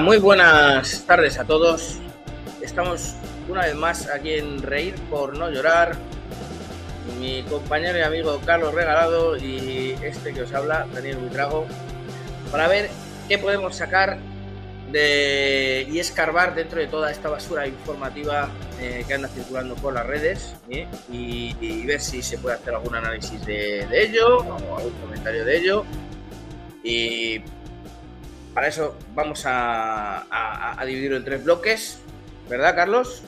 Muy buenas tardes a todos. Estamos una vez más aquí en Reír por no llorar. Mi compañero y amigo Carlos Regalado y este que os habla, Daniel Buitrago, para ver qué podemos sacar de, y escarbar dentro de toda esta basura informativa eh, que anda circulando por las redes ¿eh? y, ver si se puede hacer algún análisis de, de ello o algún comentario de ello. Y para eso vamos a, dividirlo en tres bloques, ¿verdad, Carlos?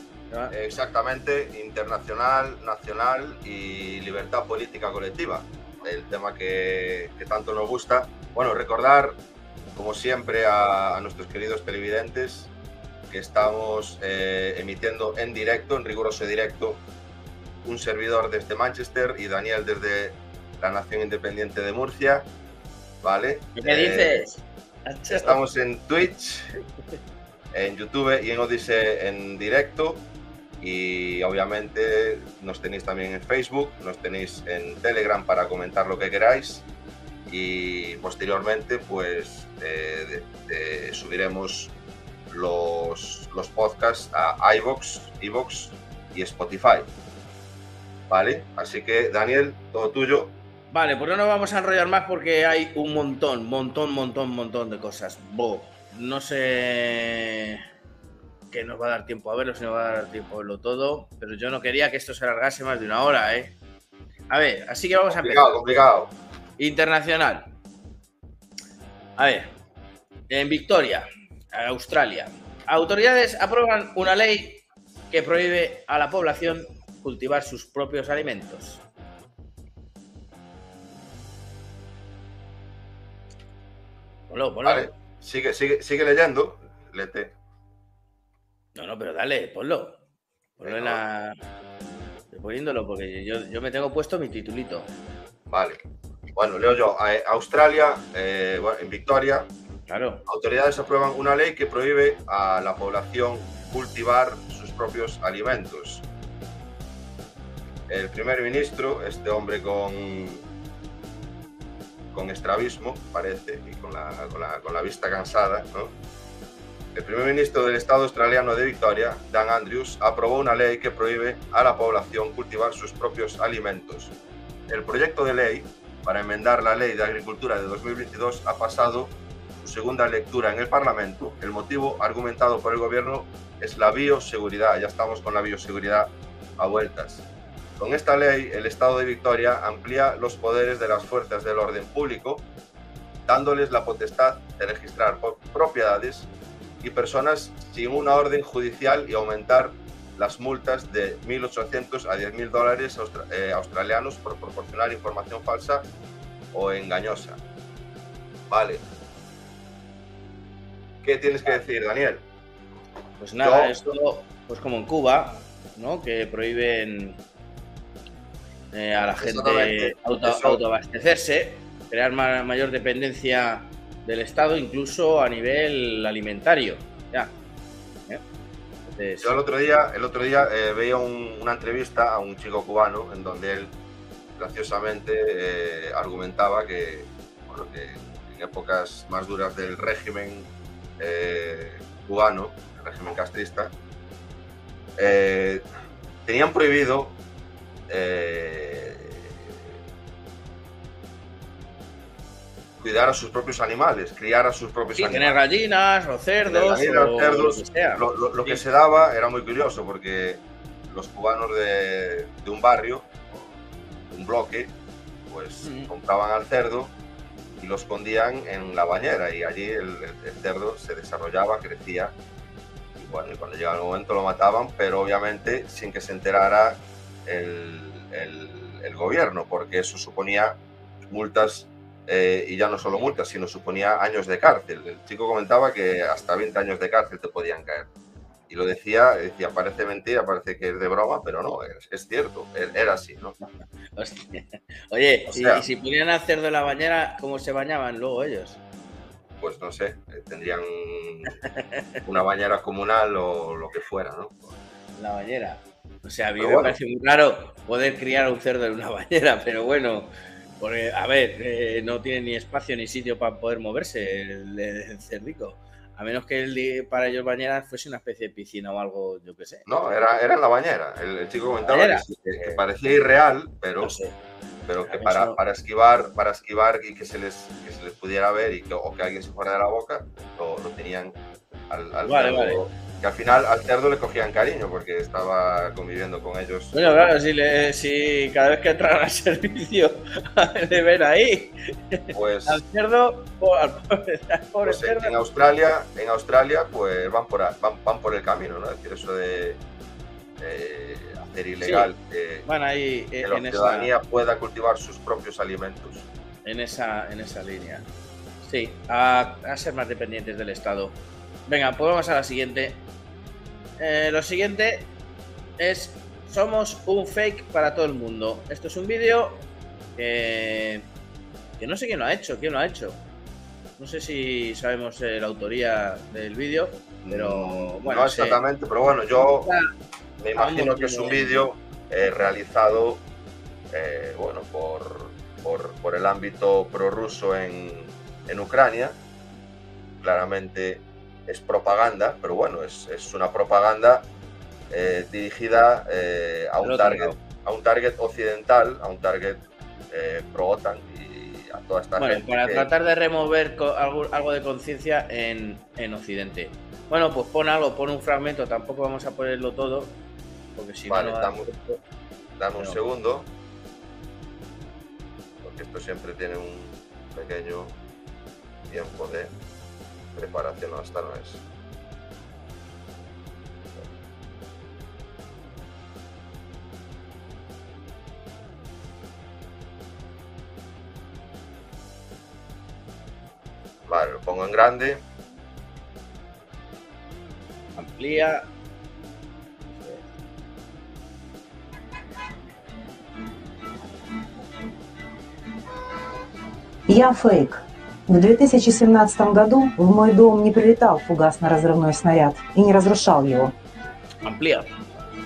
Exactamente, internacional, nacional y libertad política colectiva. El tema que, tanto nos gusta. Bueno, recordar, como siempre, a, nuestros queridos televidentes que estamos eh, emitiendo en directo, en riguroso directo, un servidor desde Manchester y Daniel desde la Nación Independiente de Murcia. ¿Vale? ¿Qué dices? Estamos en Twitch, en YouTube y en Odyssey en directo. Y obviamente nos tenéis también en Facebook, nos tenéis en Telegram para comentar lo que queráis. Y posteriormente, pues subiremos los, los podcasts a iBox, iBox y Spotify. ¿Vale? Así que, Daniel, todo tuyo. Vale, pues no nos vamos a enrollar más porque hay un montón, montón, montón, montón de cosas. Bo, no sé que nos va a dar tiempo a verlo, si nos va a dar tiempo a verlo todo, pero yo no quería que esto se alargase más de una hora, ¿eh? A ver, así que vamos a empezar. Complicado, Internacional. A ver, en Victoria, Australia, autoridades aprueban una ley que prohíbe a la población cultivar sus propios alimentos. Vale, sigue, sigue, sigue leyendo. Lete. No, no, pero dale, ponlo. Ponlo en la. Poniéndolo porque yo, me tengo puesto mi titulito. Vale. Bueno, leo yo. Eh, Australia, eh, en Victoria, claro. autoridades aprueban una ley que prohíbe a la población cultivar sus propios alimentos. El primer ministro, este hombre con con estrabismo, parece, y con la, con la, vista cansada, El primer ministro del Estado australiano de Victoria, Dan Andrews, aprobó una ley que prohíbe a la población cultivar sus propios alimentos. El proyecto de ley para enmendar la ley de agricultura de 2022 ha pasado su segunda lectura en el Parlamento. El motivo argumentado por el gobierno es la bioseguridad. Ya estamos con la bioseguridad a vueltas. Con esta ley, el Estado de Victoria amplía los poderes de las fuerzas del orden público, dándoles la potestad de registrar propiedades y personas sin una orden judicial y aumentar las multas de 1.800 a 10.000 dólares eh, australianos por proporcionar información falsa o engañosa. Vale. ¿Qué tienes que decir, Daniel? Pues nada, esto, pues como en Cuba, ¿no? Que prohíben eh, a la gente auto, autoabastecerse, crear mayor dependencia del Estado, incluso a nivel alimentario. Ya. ¿eh? Yo el otro día, el otro día eh, veía una entrevista a un chico cubano en donde él graciosamente argumentaba que, bueno, que en épocas más duras del régimen cubano, el régimen castrista, tenían prohibido eh, cuidar a sus propios animales, criar a sus propios animales. Tener gallinas o cerdos. Lo, que se daba era muy curioso porque los cubanos de, un barrio, un bloque, pues compraban al cerdo y lo escondían en la bañera y allí el, cerdo se desarrollaba, crecía y bueno, y cuando llegaba el momento lo mataban, pero obviamente sin que se enterara el, gobierno, porque eso suponía multas eh, y ya no solo multas, sino suponía años de cárcel. El chico comentaba que hasta 20 años de cárcel te podían caer. Y lo decía, decía, parece mentira, parece que es de broma, pero no, es, cierto, e, era así, ¿no? Oye, y, si ponían a cerdo en la bañera, ¿cómo se bañaban luego ellos? Pues no sé, eh, tendrían una bañera comunal o lo que fuera, ¿no? La bañera. O sea, a mí me parece muy raro poder criar un cerdo en una bañera, pero bueno, a ver, eh, no tiene ni espacio ni sitio para poder moverse el, cerdico. A menos que el, para ellos bañera fuese una especie de piscina o algo, yo qué sé. No, era, era en la bañera. El, chico comentaba que, parecía irreal, pero, pero que para, para, esquivar, para esquivar y que se les, que se les pudiera ver y que, o que alguien se fuera de la boca, lo, lo tenían al, al que al final al cerdo le cogían cariño porque estaba conviviendo con ellos. Bueno, claro, si, le, si cada vez que entran al servicio le ven ahí, pues al cerdo, al pobre, pues cerdo. En Australia, en Australia, pues van por, van, por el camino, ¿no? Es decir, eso de hacer ilegal que, ahí, que la ciudadanía pueda cultivar sus propios alimentos. En esa, en esa línea. Sí, a, a ser más dependientes del Estado. Venga, pues vamos a la siguiente. Eh, lo siguiente es somos un fake para todo el mundo. Esto es un vídeo que, no sé quién lo ha hecho, quién lo ha hecho. No sé si sabemos eh, la autoría del vídeo, pero mm, bueno. No exactamente, pero bueno, yo me imagino que es un vídeo eh, realizado bueno, por, por, el ámbito prorruso en, en Ucrania. Claramente es propaganda, pero bueno, es, es una propaganda eh, dirigida eh, a, un target, a un target occidental, a un target eh, pro-OTAN y a toda esta bueno, Para tratar de remover algo, algo de conciencia en, en, Occidente. Bueno, pues pon algo, pon un fragmento, tampoco vamos a ponerlo todo, porque si vale, no... Dame, dame un segundo, porque esto siempre tiene un pequeño tiempo de preparación hasta no es. Vale, lo pongo en grande. Amplía. Я фейк. В 2017 году в мой дом не прилетал фугасно-разрывной снаряд и не разрушал его. Амплия.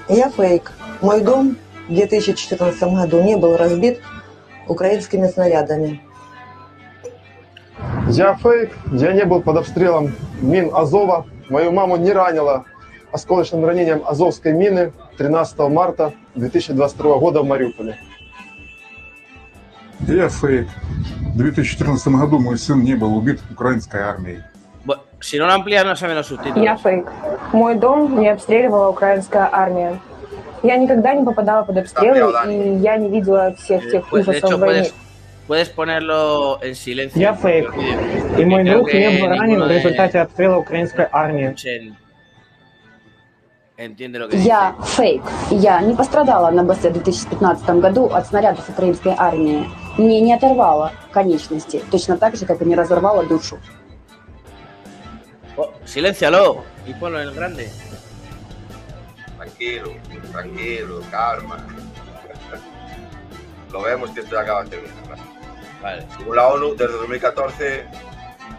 Я фейк. Мой дом в 2014 году не был разбит украинскими снарядами. Я фейк. Я не был под обстрелом мин Азова. Мою маму не ранило осколочным ранением Азовской мины 13 марта 2022 года в Мариуполе. Я фейк. В 2014 году мой сын не был убит украинской армией. Si no lo amplía, no saben los subtítulos. Я фейк. Мой дом не обстреливала украинская армия. Я никогда не попадала под обстрелы, и я не видела всех тех pues, ужасов hecho, войны. Puedes, puedes ponerlo en silencio. Я фейк. И мой друг не был ранен в результате обстрела украинской армии. Я фейк. Я не пострадала на БС в 2015 году от снарядов украинской армии. Мне не оторвало конечности, точно так же, как и не разорвало душу. Oh, silencialo y ponlo en el grande. Tranquilo, tranquilo, calma. Lo vemos que esto ya acaba de terminar. Vale. Según la ONU, desde 2014.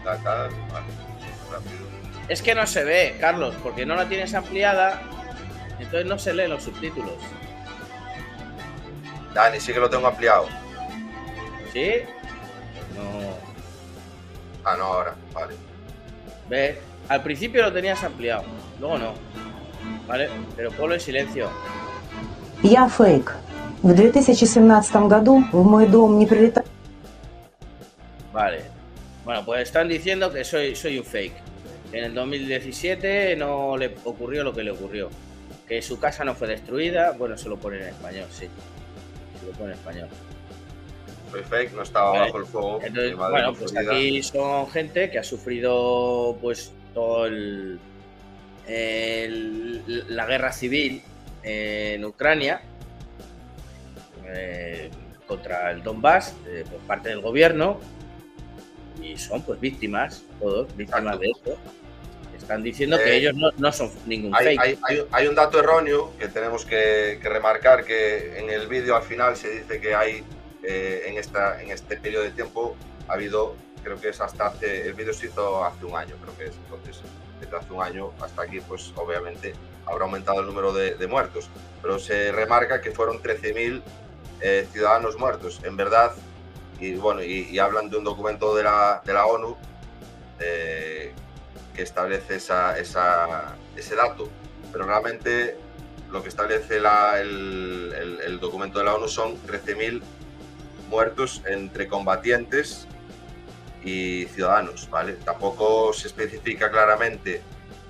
Tal, tal, vale, es que no se ve, Carlos, porque no la tienes ampliada, entonces no se leen los subtítulos. Dani, sí que lo tengo ampliado. ¿Sí? No. Ah, no, ahora, vale. Ve, al principio lo tenías ampliado, luego no. Vale, pero ponlo en silencio. Я фейк. В 2017 году в мой дом не прилетал. Vale. Bueno, pues están diciendo que soy, soy un fake. En el 2017 no le ocurrió lo que le ocurrió. Que su casa no fue destruida. Bueno, se lo pone en español, sí. Se lo pone en español fake, no estaba bajo el fuego. bueno, pues aquí son gente que ha sufrido pues todo el, la guerra civil en Ucrania eh, contra el Donbass eh, por parte del gobierno y son pues víctimas, todos víctimas de esto. Están diciendo que eh, ellos no, son ningún hay, fake. Hay, un dato erróneo que tenemos que remarcar que en el vídeo al final se dice que hay eh, en, esta, en este periodo de tiempo ha habido, creo que es hasta hace, el vídeo se hizo hace un año, creo que es, entonces desde hace un año hasta aquí, pues obviamente habrá aumentado el número de, muertos, pero se remarca que fueron 13.000 eh, ciudadanos muertos, en verdad, y bueno, y, hablan de un documento de la, de la ONU, eh, que establece esa, esa, ese dato, pero realmente lo que establece la, el, el, el, documento de la ONU son 13.000 muertos entre combatientes y ciudadanos, ¿vale? Tampoco se especifica claramente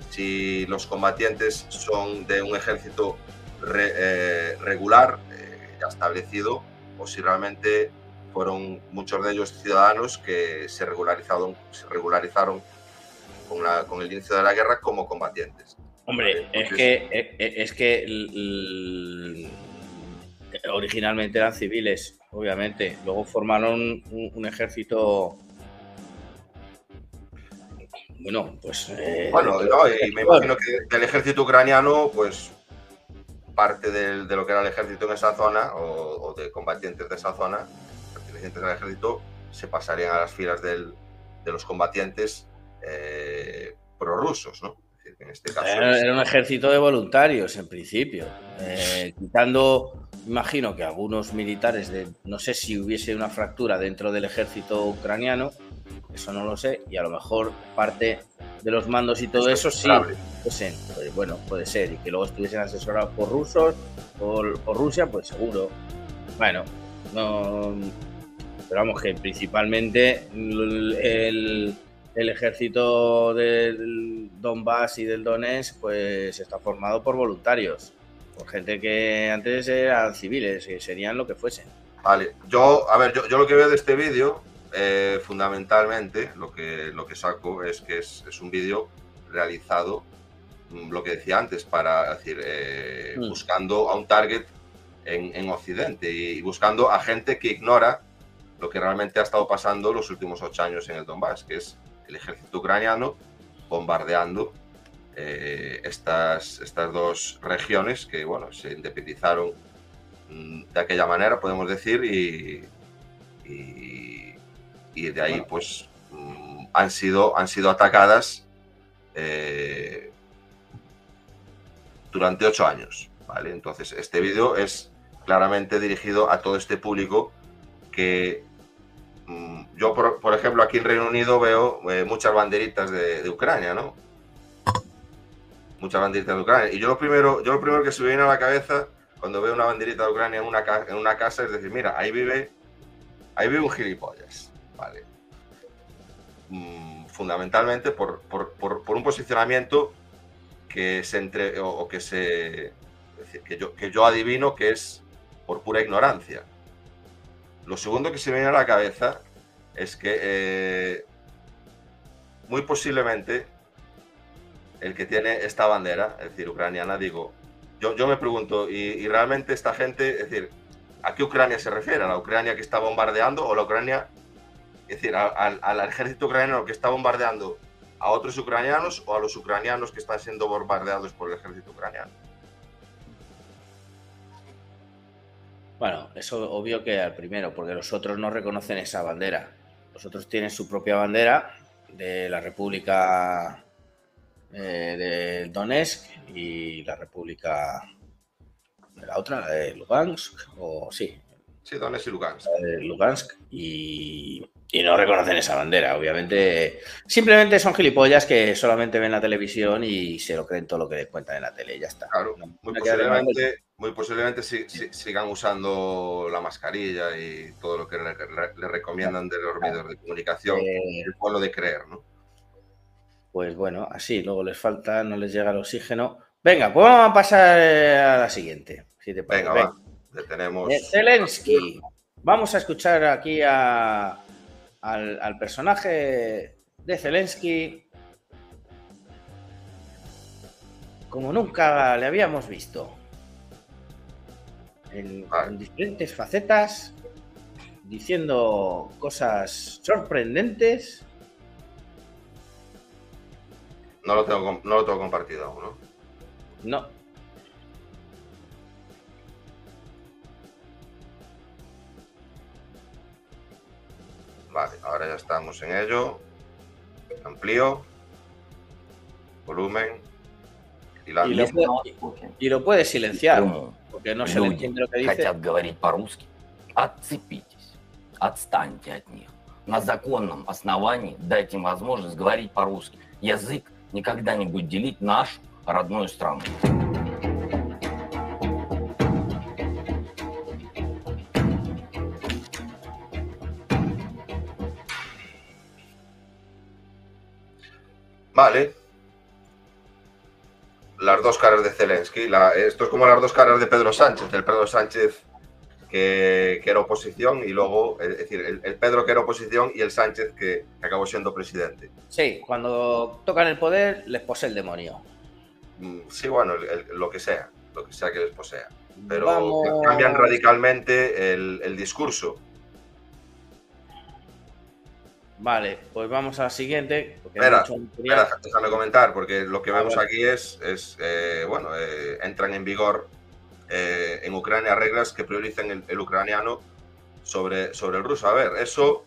si los combatientes son de un ejército re, eh, regular, eh, ya establecido, o si realmente fueron muchos de ellos ciudadanos que se regularizaron, se regularizaron con, la, con el inicio de la guerra como combatientes. Hombre, es que, es que originalmente eran civiles, obviamente. Luego formaron un, un ejército. Bueno, pues. Eh, bueno, no, y me imagino que del ejército ucraniano, pues parte de, de, lo que era el ejército en esa zona, o, o, de combatientes de esa zona, pertenecientes al ejército, se pasarían a las filas del, de los combatientes eh, prorrusos, ¿no? En este caso era, un ejército de voluntarios, en principio. Eh, quitando, imagino que algunos militares, de, no sé si hubiese una fractura dentro del ejército ucraniano, eso no lo sé, y a lo mejor parte de los mandos y todo eso, sí, pues, pues, bueno, puede ser, y que luego estuviesen asesorados por rusos, por, por Rusia, pues seguro. Bueno, no, pero vamos que principalmente el, el el ejército del Donbass y del Donetsk pues está formado por voluntarios, por gente que antes eran civiles, y serían lo que fuesen. Vale, yo, a ver, yo, yo lo que veo de este vídeo, eh, fundamentalmente, lo que, lo que saco es que es, es un vídeo realizado, mm, lo que decía antes, para decir, eh, mm. buscando a un target en, en Occidente y, y buscando a gente que ignora lo que realmente ha estado pasando los últimos ocho años en el Donbass, que es el ejército ucraniano bombardeando eh, estas, estas dos regiones que bueno, se independizaron mm, de aquella manera, podemos decir, y, y, y de ahí pues mm, han, sido, han sido atacadas eh, durante ocho años. ¿vale? Entonces, este vídeo es claramente dirigido a todo este público que yo, por, por, ejemplo, aquí en Reino Unido veo eh, muchas banderitas de, Ucrania, ¿no? Muchas banderitas de Ucrania. Y yo lo primero, yo lo primero que se me viene a la cabeza cuando veo una banderita de Ucrania en una, en una casa es decir, mira, ahí vive, ahí vive un gilipollas, ¿vale? Mm, fundamentalmente por, por, por, un posicionamiento que se entre, o, que se, que yo, que yo adivino que es por pura ignorancia. Lo segundo que se me viene a la cabeza es que eh, muy posiblemente el que tiene esta bandera, es decir, ucraniana, digo, yo, yo me pregunto, ¿y, ¿y, realmente esta gente, es decir, ¿a qué Ucrania se refiere? ¿A la Ucrania que está bombardeando o la Ucrania, es decir, al ejército ucraniano que está bombardeando a otros ucranianos o a los ucranianos que están siendo bombardeados por el ejército ucraniano? Bueno, eso obvio que al primero, porque los otros no reconocen esa bandera. Los otros tienen su propia bandera de la República eh, de Donetsk y la República de la otra, la de Lugansk, o sí. Sí, Donetsk y Lugansk. De Lugansk y, y, no reconocen esa bandera, obviamente. Simplemente son gilipollas que solamente ven la televisión y se lo creen todo lo que les cuentan en la tele, ya está. Claro, no, muy, posiblemente, muy posiblemente si, si, sigan usando la mascarilla y todo lo que le, le, le recomiendan de los medios de comunicación, eh, el pueblo de creer, ¿no? Pues bueno, así, luego les falta, no les llega el oxígeno. Venga, pues vamos a pasar a la siguiente. Si te Venga, va. tenemos. Zelensky. Vamos a escuchar aquí a, al, al, personaje de Zelensky como nunca le habíamos visto. En, vale. en diferentes facetas, diciendo cosas sorprendentes. No lo tengo, no lo tengo compartido aún, ¿no? No, Vale, ahora ya estamos en ello. Amplío. Volumen. Y, la y, lo, puede, y lo puede silenciar, porque no se le entiende lo que dice. хотят говорить по-русски. Отцепитесь. Отстаньте от них. На законном основании дайте им возможность говорить по-русски. Язык никогда не будет делить нашу родную страну. Vale. Las dos caras de Zelensky. La, esto es como las dos caras de Pedro Sánchez. El Pedro Sánchez que, que era oposición y luego, es decir, el, el, Pedro que era oposición y el Sánchez que, que acabó siendo presidente. Sí, cuando tocan el poder les posee el demonio. Mm, Sí, bueno, el- el- lo que sea, lo que sea que les posea. Pero Vamos. cambian radicalmente el, el discurso. Vale, pues vamos a la siguiente. Espera, espera, déjame comentar, porque lo que vemos aquí es, es eh, bueno, eh, entran en vigor eh, en Ucrania reglas que priorizan el, el ucraniano sobre, sobre el ruso. A ver, eso,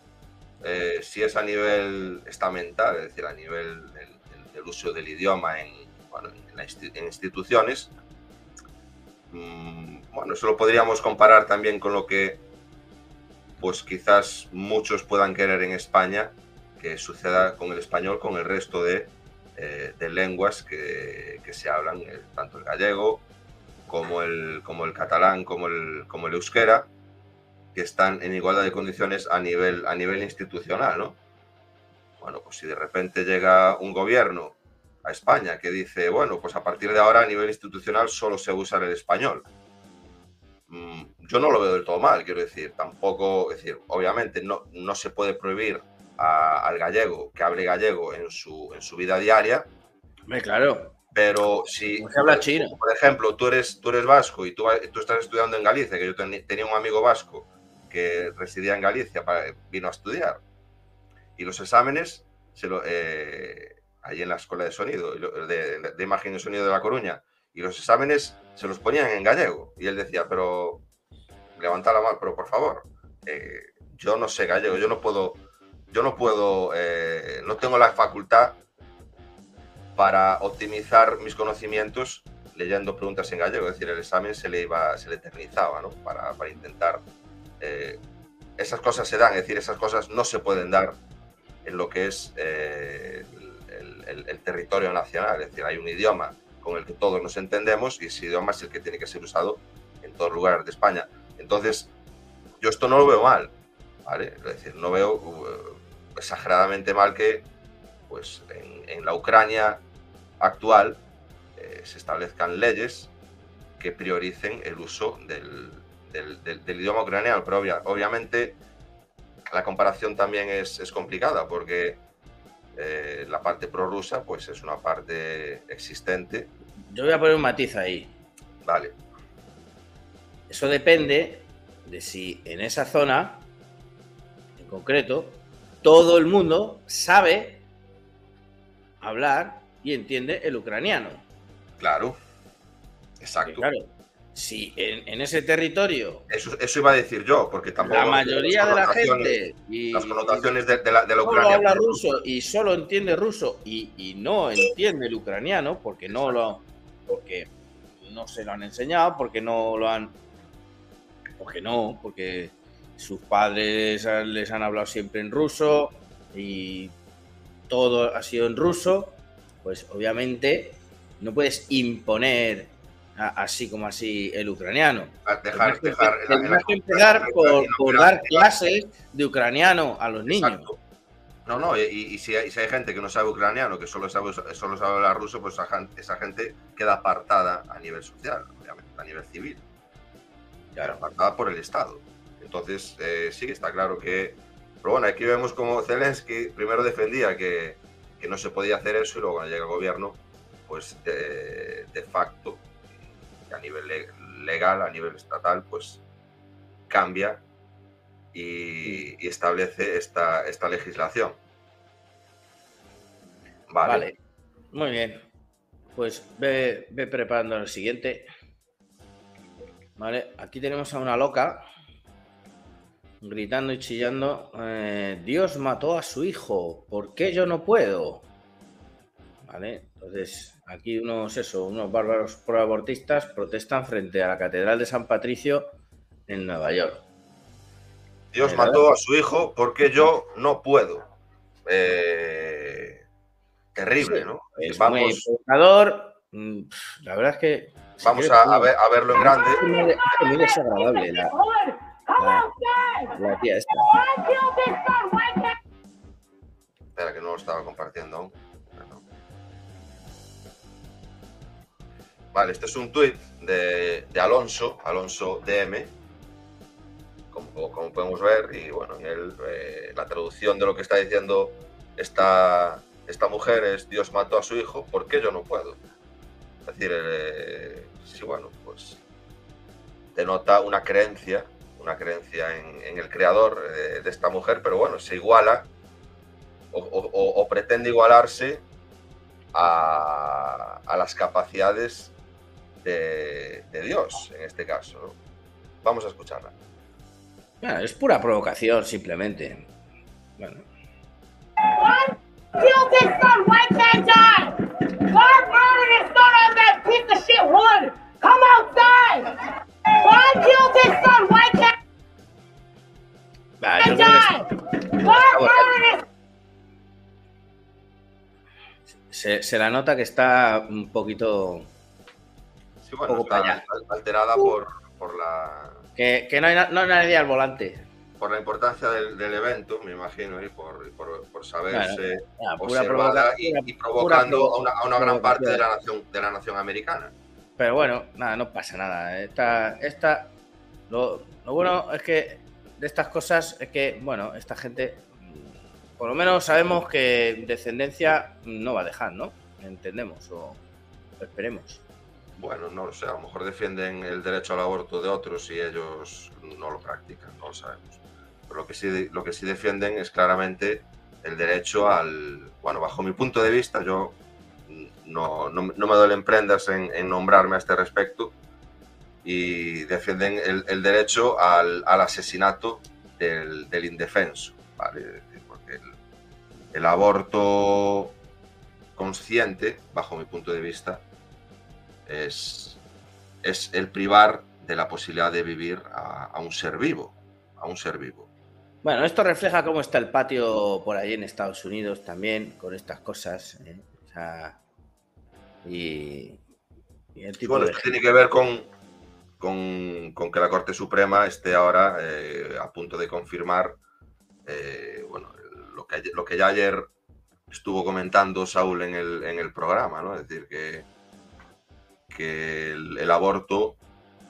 si es a nivel estamental, es decir, a nivel del, uso del idioma en, bueno, en, la insti- en instituciones, mm, bueno, eso lo podríamos comparar también con lo que pues quizás muchos puedan querer en España que suceda con el español, con el resto de, eh, lenguas que, que se hablan, eh, tanto el gallego como el, como el catalán, como el, como el euskera, que están en igualdad de condiciones a nivel, a nivel institucional, ¿no? Bueno, pues si de repente llega un gobierno a España que dice, bueno, pues a partir de ahora a nivel institucional solo se usa el español. Mm, Yo no lo veo del todo mal, quiero decir, tampoco, es decir, obviamente no, no se puede prohibir a- al gallego que hable gallego en su, en su vida diaria, Hombre, claro. pero si, se habla chino. por ejemplo, tú eres, tú eres vasco y tú, tú estás estudiando en Galicia, que yo tenía un amigo vasco que residía en Galicia, para, vino a estudiar, y los exámenes, se lo, eh, ahí en la escuela de sonido, lo- de, de imagen y sonido de La Coruña, y los exámenes se los ponían en gallego, y él decía, pero levanta la mano, pero por favor, eh, yo no sé gallego, yo no puedo, yo no puedo, eh, no tengo la facultad para optimizar mis conocimientos leyendo preguntas en gallego, es decir, el examen se le iba, se le eternizaba, ¿no? Para, para intentar eh, esas cosas se dan, es decir, esas cosas no se pueden dar en lo que es eh, el, territorio nacional, es decir, hay un idioma con el que todos nos entendemos y ese idioma es el que tiene que ser usado en todos lugares de España. Entonces, yo esto no lo veo mal. Es decir, no veo uh, exageradamente mal que, pues, en, la Ucrania actual eh, se establezcan leyes que prioricen el uso del, idioma ucraniano, pero obvia- obviamente la comparación también es complicada porque eh, la parte prorrusa pues es una parte existente, Yo voy a poner un matiz ahí. vale, Eso depende de si en esa zona, en concreto, todo el mundo sabe hablar y entiende el ucraniano. claro, Porque, exacto. claro, si en, en ese territorio Eso, eso iba a decir yo, porque tampoco la mayoría de la gente y, las connotaciones de, de la, de la solo Ucrania habla ruso y solo entiende ruso y, y no entiende el ucraniano porque no lo porque no se lo han enseñado porque no lo han porque no porque sus padres les han hablado siempre en ruso y todo ha sido en ruso pues obviamente no puedes imponer así como así el ucraniano dejar, que- dejar en la- la- que empezar por, por dar clases de ucraniano a los niños. Exacto. No, no, y, y si, hay, si hay gente que no sabe ucraniano, que solo sabe, solo sabe hablar ruso, pues esa gente, queda apartada a nivel social, obviamente, a nivel civil. Queda apartada por el Estado. Entonces, eh, sí, está claro que... Pero bueno, aquí vemos como Zelensky primero defendía que, que no se podía hacer eso y luego cuando llega el gobierno, pues de, de facto, a nivel le- legal, a nivel estatal, pues cambia y, establece esta, esta legislación. Vale. Muy bien. Pues ve, ve preparando el siguiente. Vale, aquí tenemos a una loca gritando y chillando. eh, Dios mató a su hijo. ¿Por qué yo no puedo? Vale, entonces aquí unos eso, unos bárbaros proabortistas protestan frente a la Catedral de San Patricio en Nueva York. Dios ¿Verdad? mató a su hijo porque yo no puedo. Eh, terrible, ¿no? Es vamos, muy provocador. Mm, la verdad es que. vamos a, a, ver, a, verlo en grande. Es muy desagradable la, la, la tía esta. Espera, que no lo estaba compartiendo aún. Vale, este es un tuit de, Alonso, Alonso DM, como, podemos ver, y bueno, en él, eh, la traducción de lo que está diciendo esta, esta mujer es Dios mató a su hijo, ¿por qué yo no puedo? Es decir, eh, sí, bueno, pues denota una creencia, una creencia en, el creador eh, de esta mujer, pero bueno, se iguala o, pretende igualarse a, las capacidades de, de, Dios, en este caso. ¿no? Vamos a escucharla. Bueno, es pura provocación, simplemente. Bueno. Kill this son, white man die! God murdered his son on that piece of shit wood! Come outside! God kill this son, white man Bah, yo creo die! God murdered his se, se, la nota que está un poquito. Sí, bueno, está alterada por, por la. Que, que no, hay, no hay nadie al volante. Por la importancia del, del evento, me imagino, y por, por, por saberse bueno, observada y, y, provocando a una, a una gran parte de la, nación, de la nación americana. Pero bueno, nada, no pasa nada. Esta, esta, lo, lo bueno es que de estas cosas es que, bueno, esta gente por lo menos sabemos que descendencia no va a dejar, ¿no? Entendemos o esperemos. Bueno, no lo sé, a lo mejor defienden el derecho al aborto de otros y ellos no lo practican, no lo sabemos. Pero lo que sí, lo que sí defienden es claramente el derecho al, bueno, bajo mi punto de vista, yo no, no, no me duelen prendas en, en, nombrarme a este respecto, y defienden el, el derecho al, al asesinato del, del indefenso. ¿vale? el aborto consciente, bajo mi punto de vista, es, es el privar de la posibilidad de vivir a, a, un ser vivo, a un ser vivo. Bueno, esto refleja cómo está el patio por ahí en Estados Unidos también, con estas cosas. ¿eh? O sea, y, y, el tipo bueno, de... esto tiene que ver con, con, con, que la Corte Suprema esté ahora eh, a punto de confirmar eh, bueno, lo que, lo que ya ayer estuvo comentando Saúl en el, en el programa, ¿no? Es decir, que, que el, aborto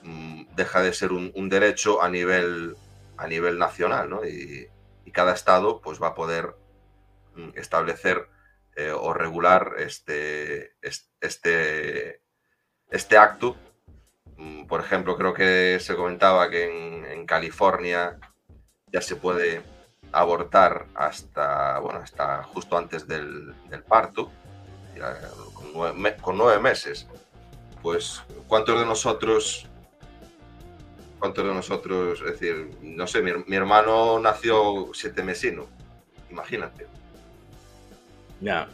mmm, deja de ser un, derecho a nivel, a nivel nacional, ¿no? Y, cada estado pues va a poder mmm, establecer eh, o regular este, este, este acto. Mmm, por ejemplo, creo que se comentaba que en, California ya se puede abortar hasta, bueno, hasta justo antes del, parto, con nueve, meses. Pues, ¿cuántos de nosotros, cuántos de nosotros, es decir, no sé, mi, mi hermano nació siete mesino, imagínate. Ya.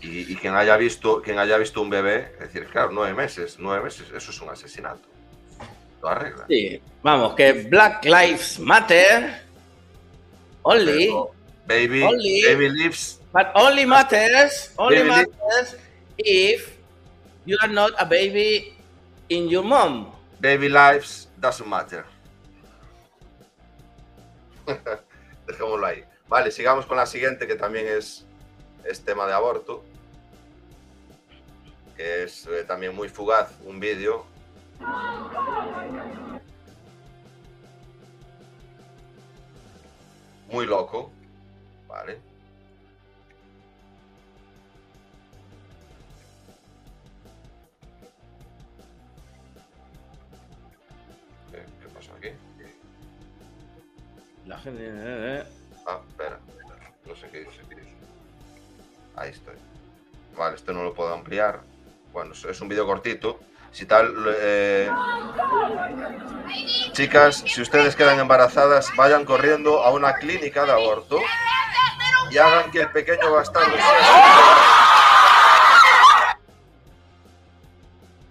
Y, y, quien haya visto, quien haya visto un bebé, es decir, claro, nueve meses, nueve meses, eso es un asesinato lo arregla. Sí, vamos, que Black Lives Matter only, baby, only, baby lives, but only matters, only matters if you are not a baby in your mom. Baby lives doesn't matter. Dejémoslo ahí. Vale, sigamos con la siguiente, que también es, es tema de aborto. Que es eh, también muy fugaz, un vídeo muy loco, ¿vale? La gente... eh, Ah, espera, espera, no sé qué dice. Ahí estoy. Vale, esto no lo puedo ampliar. Bueno, es un vídeo cortito. Si tal, eh, chicas, si ustedes quedan embarazadas, vayan corriendo a una clínica de aborto y hagan que el pequeño bastardo sea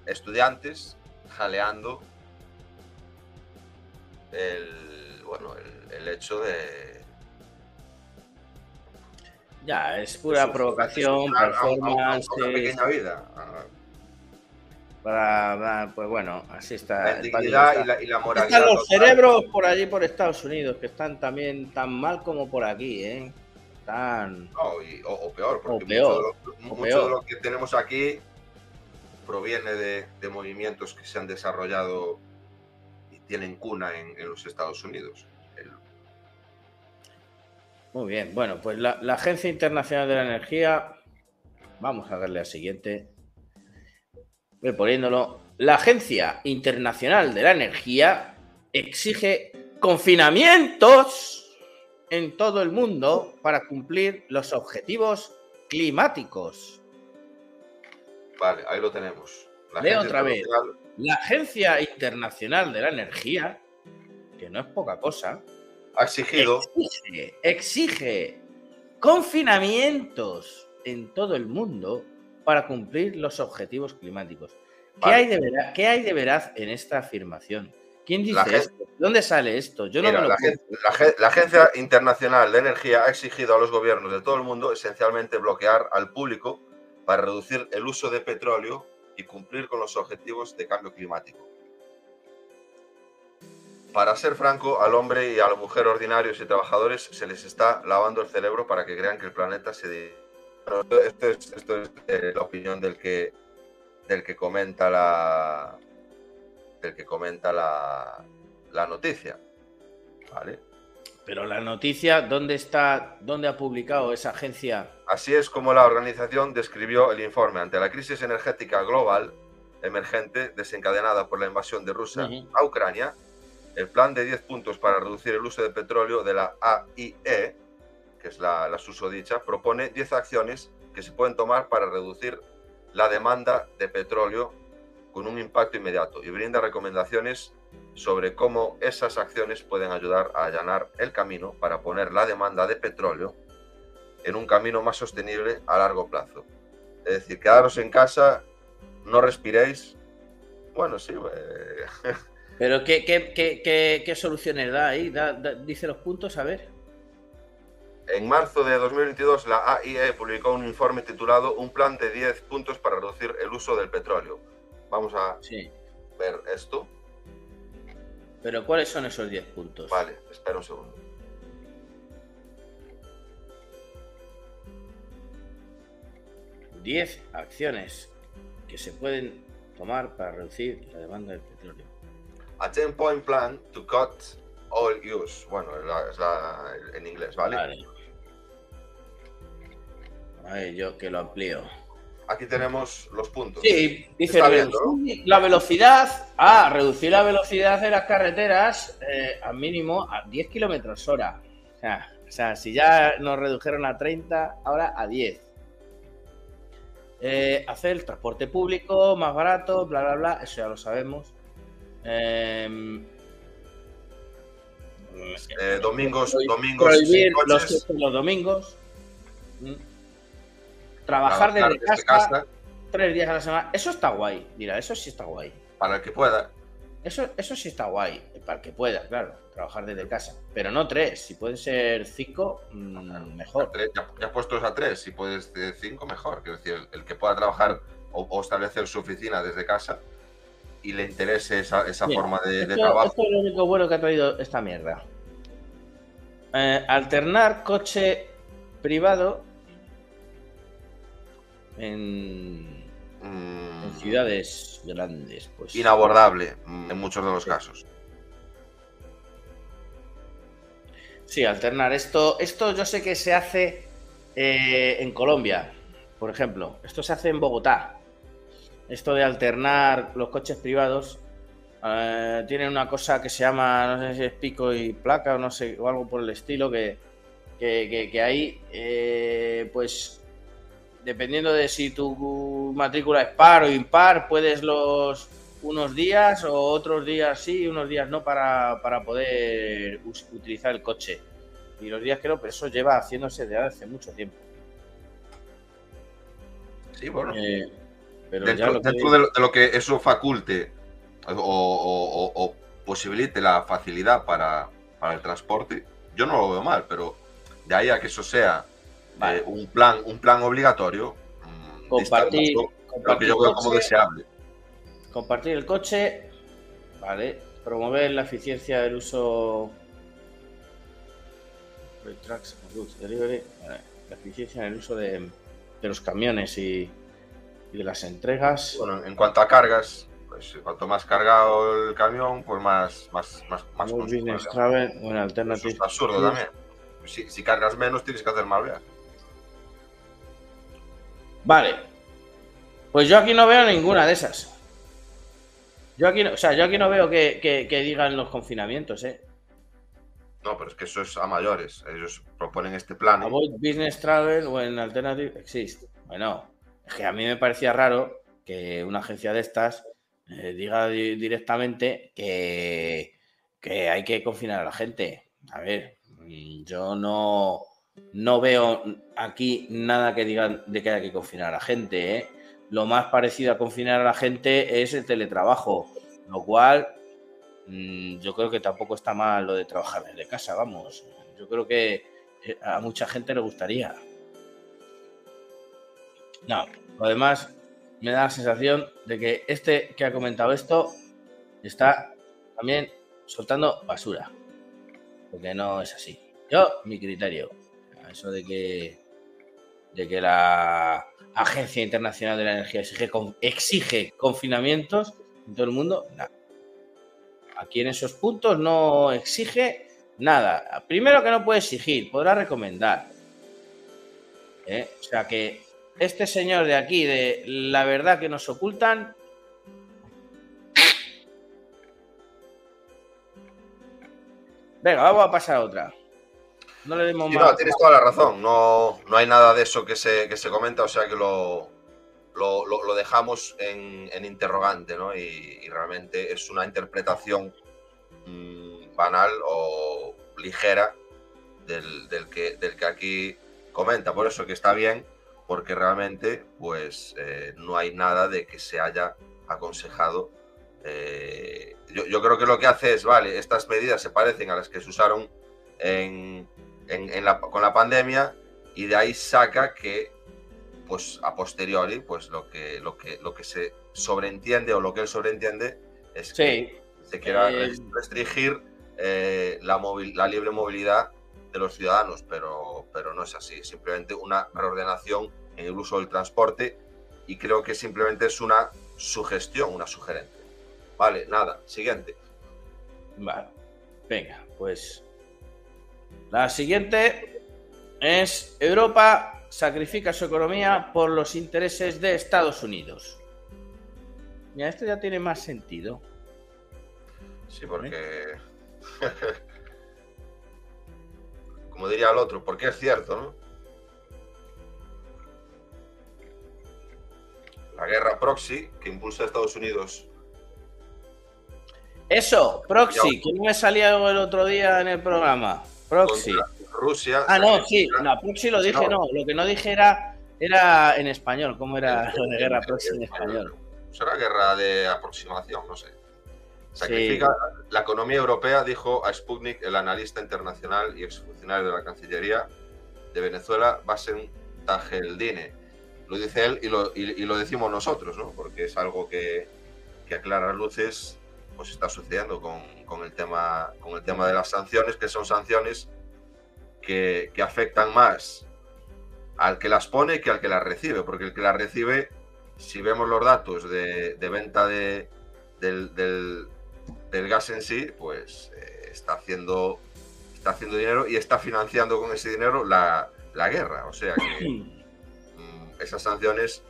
estudiantes jaleando el bueno el, el hecho de Ya, es pura provocación, performance. una pequeña vida. Para, pues bueno, así está. La dignidad y la, y la moralidad. Están los cerebros por allí, por Estados Unidos, que están también tan mal como por aquí, ¿eh? Tan... No, y, o, o, peor, porque o peor, mucho, de lo, o mucho peor. de lo que tenemos aquí proviene de, de, movimientos que se han desarrollado y tienen cuna en, en los Estados Unidos. Muy bien, bueno, pues la, la Agencia Internacional de la Energía, vamos a darle al siguiente. Voy poniéndolo. La Agencia Internacional de la Energía exige confinamientos en todo el mundo para cumplir los objetivos climáticos. Vale, ahí lo tenemos. La Leo otra vez. La Agencia Internacional de la Energía, que no es poca cosa, ha exigido. Exige, exige confinamientos en todo el mundo para cumplir los objetivos climáticos. ¿Qué, vale. hay, de veraz, ¿Qué hay de veraz en esta afirmación? ¿Quién dice esto? ¿Dónde sale esto? Yo Mira, no me lo la, gente, la, la, Agencia Internacional de Energía ha exigido a los gobiernos de todo el mundo esencialmente bloquear al público para reducir el uso de petróleo y cumplir con los objetivos de cambio climático. Para ser franco, al hombre y a la mujer ordinarios y trabajadores se les está lavando el cerebro para que crean que el planeta se... Esto es, esto es eh, la opinión del que, del que comenta la, del que comenta la, la noticia. ¿Vale? Pero la noticia, ¿dónde está, dónde ha publicado esa agencia? Así es como la organización describió el informe ante la crisis energética global emergente desencadenada por la invasión de Rusia uh -huh. a Ucrania. El plan de 10 puntos para reducir el uso de petróleo de la AIE, que es la, la susodicha, propone 10 acciones que se pueden tomar para reducir la demanda de petróleo con un impacto inmediato y brinda recomendaciones sobre cómo esas acciones pueden ayudar a allanar el camino para poner la demanda de petróleo en un camino más sostenible a largo plazo. Es decir, quedaros en casa, no respiréis. Bueno, sí. Eh... Pero ¿qué, qué, qué, qué, soluciones da ahí? Da, da, dice los puntos, a ver. En marzo de 2022, la AIE publicó un informe titulado Un plan de 10 puntos para reducir el uso del petróleo. Vamos a sí. ver esto. Pero ¿cuáles son esos 10 puntos? Vale, espera un segundo. Diez acciones que se pueden tomar para reducir la demanda del petróleo. A 10 point plan to cut all use. Bueno, es, la, es la, en inglés, ¿vale? Vale. A ver, yo que lo amplío. Aquí tenemos los puntos. Sí, dice viendo, la velocidad. Ah, reducir la velocidad de las carreteras eh, al mínimo a 10 kilómetros hora. O sea, o sea, si ya nos redujeron a 30, ahora a 10. Eh, hacer el transporte público más barato, bla, bla, bla, eso ya lo sabemos. Eh, eh, domingos, domingos. Prohibir los, los domingos. Mm. Trabajar desde casa, tres días a la semana. Eso está guay. Mira, eso sí está guay. Para el que pueda. Eso, eso sí está guay. Para el que pueda, claro. Trabajar desde casa. Pero no tres. Si pueden ser cinco, mmm, mejor. Tres, ya, ya, puestos a tres. Si puedes de cinco, mejor. Quiero decir, el, el que pueda trabajar o, o, establecer su oficina desde casa y le interese esa, esa forma de, esto, de, trabajo. Esto es lo único bueno que ha traído esta mierda. Eh, alternar coche privado en, mm, en, ciudades grandes. Pues. Inabordable en muchos de los casos. Sí, alternar. Esto, esto yo sé que se hace eh, en Colombia, por ejemplo. Esto se hace en Bogotá. Esto de alternar los coches privados eh, tiene una cosa que se llama, no sé si es pico y placa o no sé, o algo por el estilo, que, que, que, que ahí, eh, pues dependiendo de si tu matrícula es par o impar, puedes los unos días o otros días sí unos días no para, para poder utilizar el coche. Y los días que no, pero eso lleva haciéndose de hace mucho tiempo. Sí, bueno. Eh, pero dentro, ya lo dentro que... de, lo, de, lo, que eso faculte o, o, o, o, posibilite la facilidad para, para el transporte, yo no lo veo mal, pero de ahí a que eso sea eh, un, plan, un plan obligatorio. mm, Compartir, distinto, Lo que compartir yo veo como coche, deseable. compartir el coche, vale. Promover la eficiencia del uso. Vale. La eficiencia en el uso de, de los camiones y, y de las entregas. Bueno, en cuanto a cargas, pues cuanto más cargado el camión, pues más, más, más, más Eso alternative. es absurdo también. Si, si cargas menos, tienes que hacer más viajes. Vale. Pues yo aquí no veo ninguna de esas. Yo aquí no, o sea, yo aquí no veo que, que- que digan los confinamientos, ¿eh? No, pero es que eso es a mayores. Ellos proponen este plan. Avoid business travel o en alternative exist. Bueno, es que a mí me parecía raro que una agencia de estas eh, diga di- directamente que, que hay que confinar a la gente. A ver, yo no, no veo aquí nada que digan de que hay que confinar a la gente. ¿eh? Lo más parecido a confinar a la gente es el teletrabajo, lo cual mm, yo creo que tampoco está mal lo de trabajar desde casa, vamos. Yo creo que eh, a mucha gente le gustaría. No, lo demás me da la sensación de que este que ha comentado esto está también soltando basura. Porque no es así. Yo, mi criterio. Eso de que de que la Agencia Internacional de la Energía exige confinamientos en todo el mundo, nada. Aquí en esos puntos no exige nada. Primero que no puede exigir, podrá recomendar. ¿Eh? O sea que este señor de aquí, de la verdad que nos ocultan, Venga, vamos a pasar a otra. No le demos Sí, más. no, tienes toda la razón. No, no hay nada de eso que se, que se comenta, o sea que lo, lo, lo- lo dejamos en, en interrogante, ¿no? Y, y realmente es una interpretación mm, banal o ligera del, del que, del que aquí comenta. Por eso que está bien, porque realmente pues eh, no hay nada de que se haya aconsejado. eh, yo, yo creo que lo que hace es, vale, estas medidas se parecen a las que se usaron en, en- en la- con la pandemia y de ahí saca que pues a posteriori pues lo que lo que lo que se sobreentiende o lo que él sobreentiende es que se quiera Eh, res- restringir eh, la, la libre movilidad de los ciudadanos, pero, pero no es así. Simplemente una reordenación en el uso del transporte y creo que simplemente es una sugestión, una sugerencia. Vale, nada, siguiente. Vale. Venga, pues. La siguiente es Europa sacrifica su economía por los intereses de Estados Unidos. Mira, esto ya tiene más sentido. Sí, porque. Como diría el otro, porque es cierto, ¿no? La guerra proxy que impulsa a Estados Unidos. Eso, proxy, que no me salía el otro día en el programa. Proxy. Rusia. Ah, no, sí, no, proxy lo dije, No. no. Lo que no dije era, era en español. ¿Cómo era lo de guerra proxy en español? Será guerra de aproximación, no sé. Sacrifica la economía europea, dijo a Sputnik el analista internacional y exfuncionario de la Cancillería de Venezuela, Basen Tajeldine. Lo dice él y lo, y- y lo decimos nosotros, ¿no? Porque es algo que, que a claras luces pues está sucediendo con, con el tema, con el tema de las sanciones, que son sanciones que, que afectan más al que las pone que al que las recibe, porque el que las recibe, si vemos los datos de, de venta de, del, del- del gas en sí, pues eh, está, haciendo, está haciendo dinero y está financiando con ese dinero la, la guerra. O sea que mm, esas sanciones,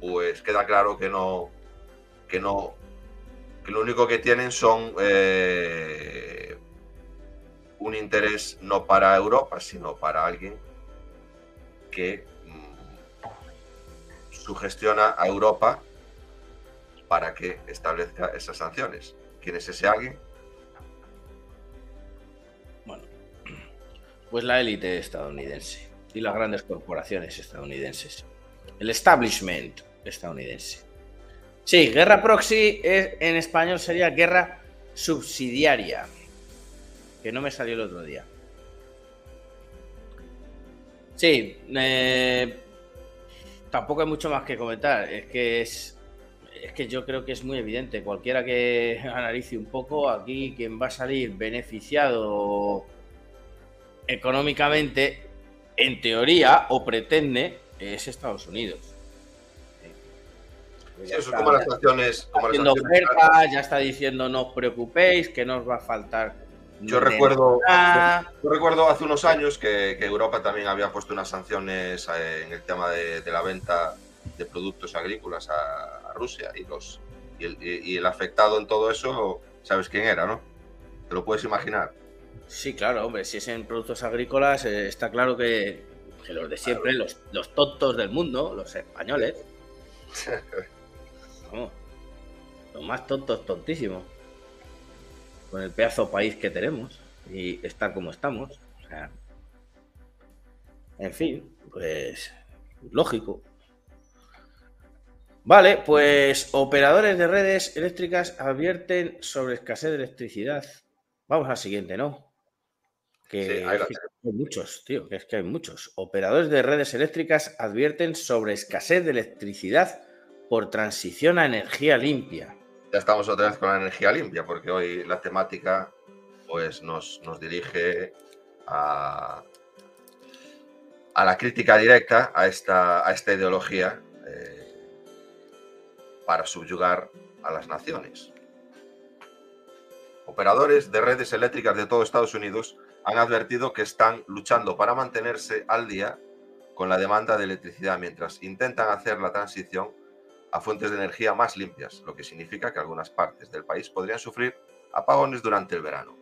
pues queda claro que no, que no, que lo único que tienen son eh, un interés no para Europa, sino para alguien que mm, sugestiona a Europa para que establezca esas sanciones. ¿Quién es ese alguien? Pues la élite estadounidense y las grandes corporaciones estadounidenses. El establishment estadounidense. Sí, guerra proxy es- en español sería guerra subsidiaria. Que no me salió el otro día. Sí, eh, tampoco hay mucho más que comentar. Es que es, es que yo creo que es muy evidente. Cualquiera que analice un poco, aquí quien va a salir beneficiado económicamente, en teoría, o pretende, es Estados Unidos. Sí, eso es como las sanciones. Como las haciendo sanciones ofertas, ya está diciendo no os preocupéis, que no os va a faltar. Yo recuerdo, nada". yo recuerdo hace unos años que, que Europa también había puesto unas sanciones eh, en el tema de, de la venta de productos agrícolas a Rusia y los y el, y- el afectado en todo eso, sabes quién era, ¿no? Te lo puedes imaginar. Sí, claro, hombre, si es en productos agrícolas, eh, está claro que, que los de siempre, los, los tontos del mundo, los españoles, los más tontos, tontísimos, con el pedazo país que tenemos y estar como estamos. o sea, en fin, pues lógico. Vale, pues operadores de redes eléctricas advierten sobre escasez de electricidad. Vamos al siguiente, ¿no? Que, Sí, que hay muchos, tío, que es que hay muchos. Operadores de redes eléctricas advierten sobre escasez de electricidad por transición a energía limpia. Ya estamos otra vez con la energía limpia, porque hoy la temática pues, nos, nos dirige a, a la crítica directa a esta, a esta ideología eh, para subyugar a las naciones. Operadores de redes eléctricas de todo Estados Unidos han advertido que están luchando para mantenerse al día con la demanda de electricidad mientras intentan hacer la transición a fuentes de energía más limpias, lo que significa que algunas partes del país podrían sufrir apagones durante el verano.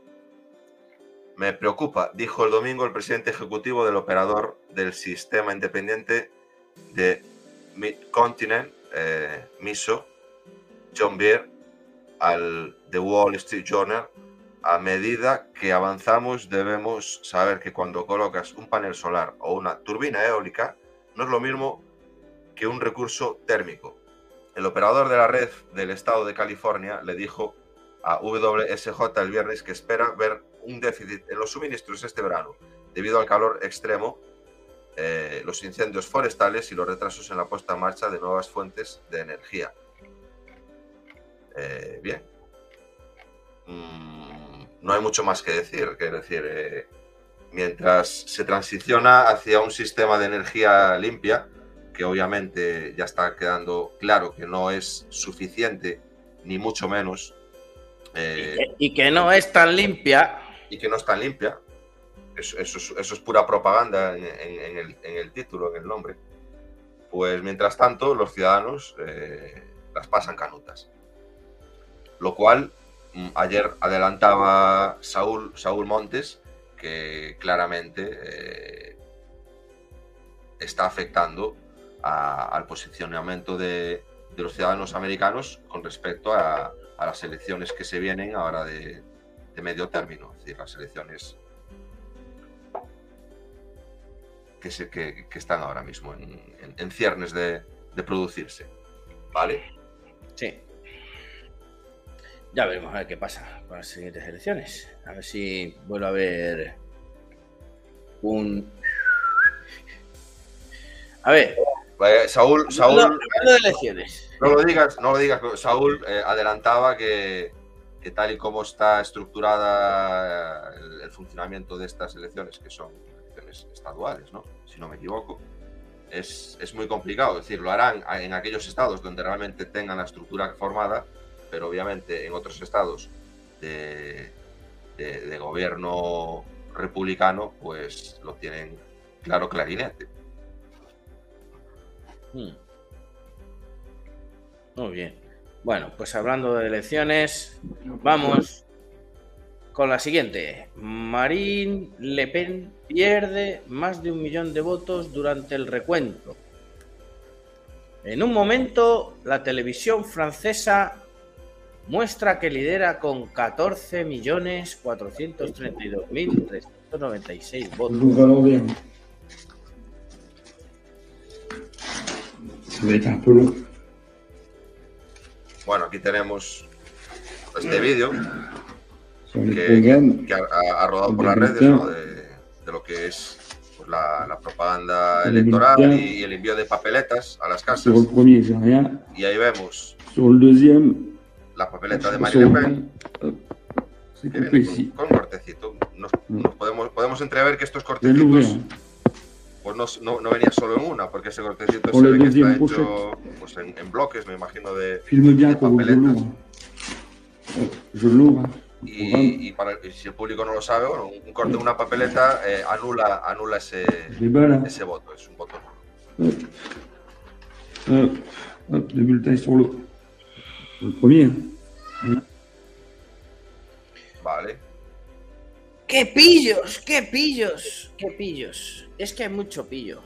Me preocupa, dijo el domingo el presidente ejecutivo del operador del sistema independiente de Mid-Continent, eh, MISO, John Beer, al The Wall Street Journal. A medida que avanzamos debemos saber que cuando colocas un panel solar o una turbina eólica no es lo mismo que un recurso térmico. El operador de la red del estado de California le dijo a WSJ el viernes que espera ver un déficit en los suministros este verano debido al calor extremo, eh, los incendios forestales y los retrasos en la puesta en marcha de nuevas fuentes de energía. Eh, bien. Mm, no hay mucho más que decir. Que decir, eh, mientras se transiciona hacia un sistema de energía limpia, que obviamente ya está quedando claro que no es suficiente, ni mucho menos. Y que no es tan limpia. y que no es tan limpia. Eso, eso es, eso es pura propaganda en, en- el, en el título, en el nombre. Pues mientras tanto, los ciudadanos eh, las pasan canutas. Lo cual mm, ayer adelantaba Saúl, Saúl Montes, que claramente eh, está afectando a- al posicionamiento de, de los ciudadanos americanos con respecto a, a las elecciones que se vienen ahora de, de medio término, es decir, las elecciones que, se, que, que están ahora mismo en, en- en ciernes de, de producirse. ¿Vale? Sí. Ya veremos a ver qué pasa con las siguientes elecciones. A ver si vuelve a haber un. A ver. Eh, Saúl, Saúl, de elecciones. no lo digas, no lo digas. Saúl eh, adelantaba que, que tal y como está estructurada el, el funcionamiento de estas elecciones, que son estaduales, ¿no? Si no me equivoco, es, es muy complicado. Es decir, lo harán en aquellos estados donde realmente tengan la estructura formada, pero obviamente en otros estados de gobierno republicano, pues lo tienen claro clarinete. Hmm. Muy bien. Bueno, pues hablando de elecciones, vamos con la siguiente. Marine Le Pen pierde más de un millón de votos durante el recuento. En un momento, la televisión francesa muestra que lidera con 14.432.396 votos. Bueno, aquí tenemos este vídeo Sur les que, que ha, ha rodado por las de redes ¿no? de, de lo que es pues, la, la propaganda electoral y, y el envío de papeletas a las casas. Y ahí vemos. La papeleta de Marine Le Pen. que viene con, con cortecito. Nos, nos podemos, podemos entrever que estos cortecitos pues no, no, no venía solo en una, porque ese cortecito se ve que está hecho pues, en, en bloques, me imagino, de, de papeletas. Y, y para, y si el público no lo sabe, bueno, un corte de una papeleta eh, anula, anula ese, ese voto, es un voto nulo. Hop. Hop. Hop, le bulletin sur le, sur le premier. Vale. ¡Qué pillos! ¡Qué pillos! ¡Qué pillos! Es que hay mucho pillo.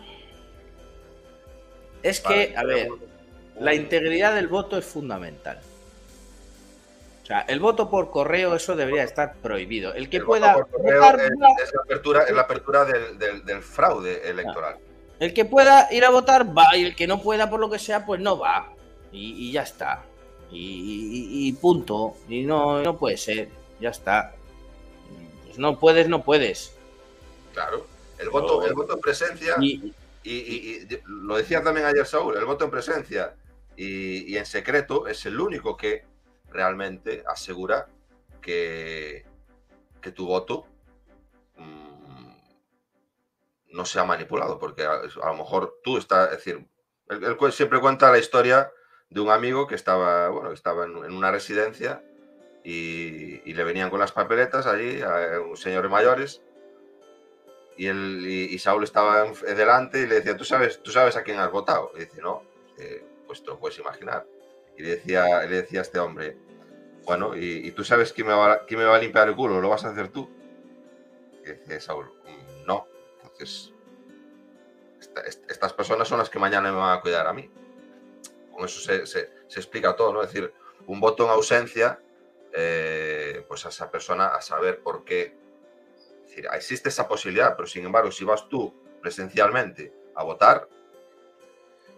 Es que, Vale, a ver, la integridad del voto es fundamental. Sea, el voto por correo, eso debería estar prohibido. El que El pueda voto por correo votar, es, la apertura, es la apertura del, del- del fraude electoral. El que pueda ir a votar va y el que no pueda por lo que sea, pues no va. Y, y ya está. Y, y- y punto. Y no, no puede ser. Ya está. Pues no puedes, no puedes. Claro. El voto, el voto en presencia, y, lo decía también ayer Saúl, el voto en presencia y en secreto es el único que realmente asegura que, que tu voto mm, no sea manipulado, porque a, a lo mejor tú estás, es decir, él, siempre cuenta la historia de un amigo que estaba, bueno, estaba en, una residencia y, le venían con las papeletas allí a unos señores mayores y, él, y, Saúl estaba delante y le decía, ¿tú sabes, ¿tú sabes a quién has votado? Y dice, no, pues te lo puedes imaginar. Y le decía, le decía a este hombre, bueno, ¿y, tú sabes quién me, va, quién me va a limpiar el culo? ¿Lo vas a hacer tú? Y dice Saúl, "Mm, no. Entonces, esta- est- estas personas son las que mañana me van a cuidar a mí. Con eso se, se- explica todo, ¿no? Es decir, un voto en ausencia, eh, pues a esa persona a saber por qué. Decir, existe esa posibilidad, pero sin embargo, si vas tú presencialmente a votar,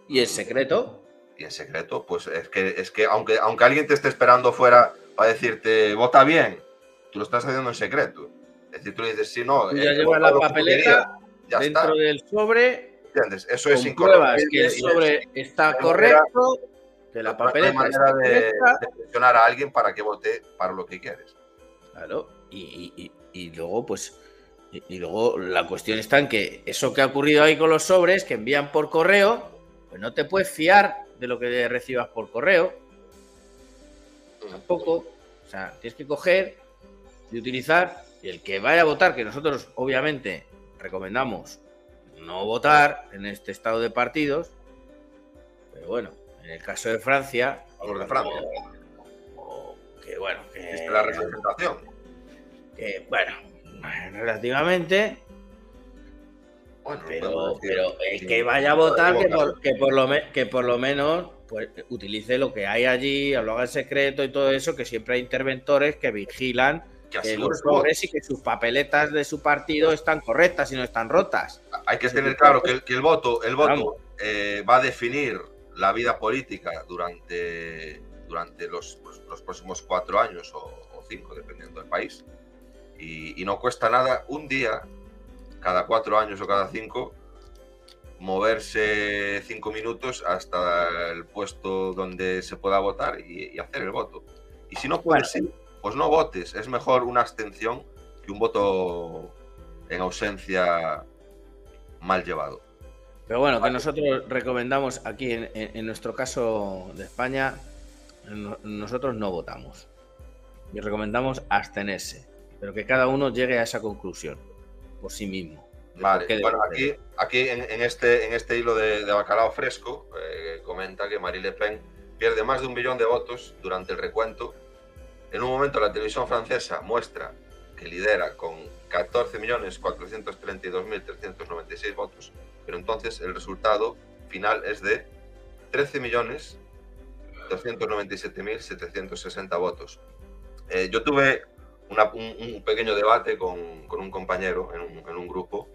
Y en secreto, y en secreto, pues es que, es que aunque, aunque alguien te esté esperando fuera para decirte, vota bien, tú lo estás haciendo en secreto. Es decir, tú le dices, sí, no, tú eh, ya he llevas la papeleta quería". Ya dentro está. del sobre. ¿Entiendes? Eso es incorrecto. que el sobre está correcto, que la no hay papeleta manera de, presionar a alguien para que vote para lo que quieres. Claro, y, y- y- y luego, pues, y, y luego la cuestión está en que eso que ha ocurrido ahí con los sobres que envían por correo, pues no te puedes fiar de lo que recibas por correo. Tampoco. O sea, tienes que coger y utilizar. Y el que vaya a votar, que nosotros obviamente recomendamos no votar en este estado de partidos, pero bueno, en el caso de Francia, Vamos de Francia. que bueno, que Es la representación. que, bueno, relativamente. Pero, pero el que vaya a votar, que por, que por lo, me- que por lo menos pues, utilice lo que hay allí, lo haga en secreto y todo eso, que siempre hay interventores que vigilan Que los y sus papeletas de su partido están correctas y no están rotas. Hay que tener claro que el, que el voto, el voto eh, va a definir la vida política durante, durante los, próximos cuatro años o, o cinco, dependiendo del país. Y, y no cuesta nada un día, cada cuatro años o cada cinco, moverse cinco minutos hasta el puesto donde se pueda votar y, y hacer el voto. Y si no puedes, pues no votes. Es mejor una abstención que un voto en ausencia mal llevado. Pero bueno, que nosotros recomendamos aquí, en, en- nuestro caso de España, no- nosotros no votamos. Y recomendamos abstenerse. Pero que cada uno llegue a esa conclusión por sí mismo. Vale, bueno, aquí, aquí en, en este, en este hilo de, de bacalao fresco eh, comenta que Marie Le Pen pierde más de un millón de votos durante el recuento. En un momento la televisión francesa muestra que lidera con 14.432.396 votos, pero entonces el resultado final es de 13.297.760 votos. Eh, yo tuve un, pequeño debate con, con un compañero en un, en un grupo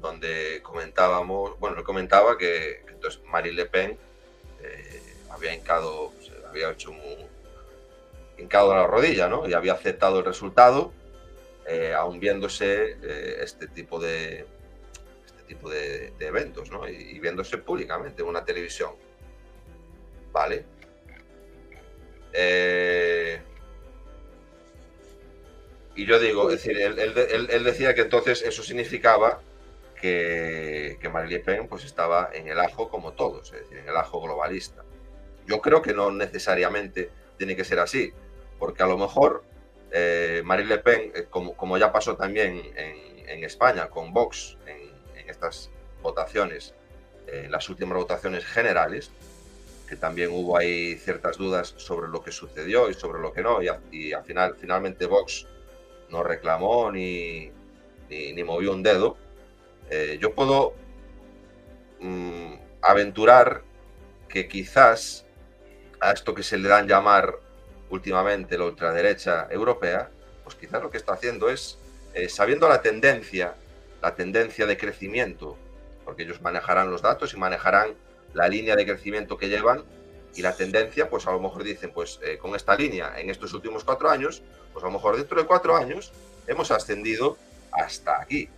donde comentábamos, bueno, él comentaba que, entonces Marine Le Pen eh, había hincado, se había hecho un hincado a la rodilla, ¿no? Y había aceptado el resultado, eh, aún viéndose eh, este tipo de este tipo de, eventos, ¿no? Y, viéndose públicamente en una televisión. ¿Vale? Eh, y yo digo, es decir, él, decía que entonces eso significaba que, que Marine Le Pen pues estaba en el ajo como todos, es decir, en el ajo globalista. Yo creo que no necesariamente tiene que ser así, porque a lo mejor eh, Marine Le Pen, eh, como, como, ya pasó también en, en España con Vox en, en estas votaciones, en las últimas votaciones generales, que también hubo ahí ciertas dudas sobre lo que sucedió y sobre lo que no, y, y al final, finalmente Vox no reclamó ni, ni, movió un dedo, eh, yo puedo mm, aventurar que quizás a esto que se le dan llamar últimamente la ultraderecha europea, pues quizás lo que está haciendo es, eh, sabiendo la tendencia, la tendencia de crecimiento, porque ellos manejarán los datos y manejarán la línea de crecimiento que llevan y la tendencia, pues a lo mejor dicen, pues eh, con esta línea en estos últimos cuatro años, pues a lo mejor dentro de cuatro años hemos ascendido hasta aquí.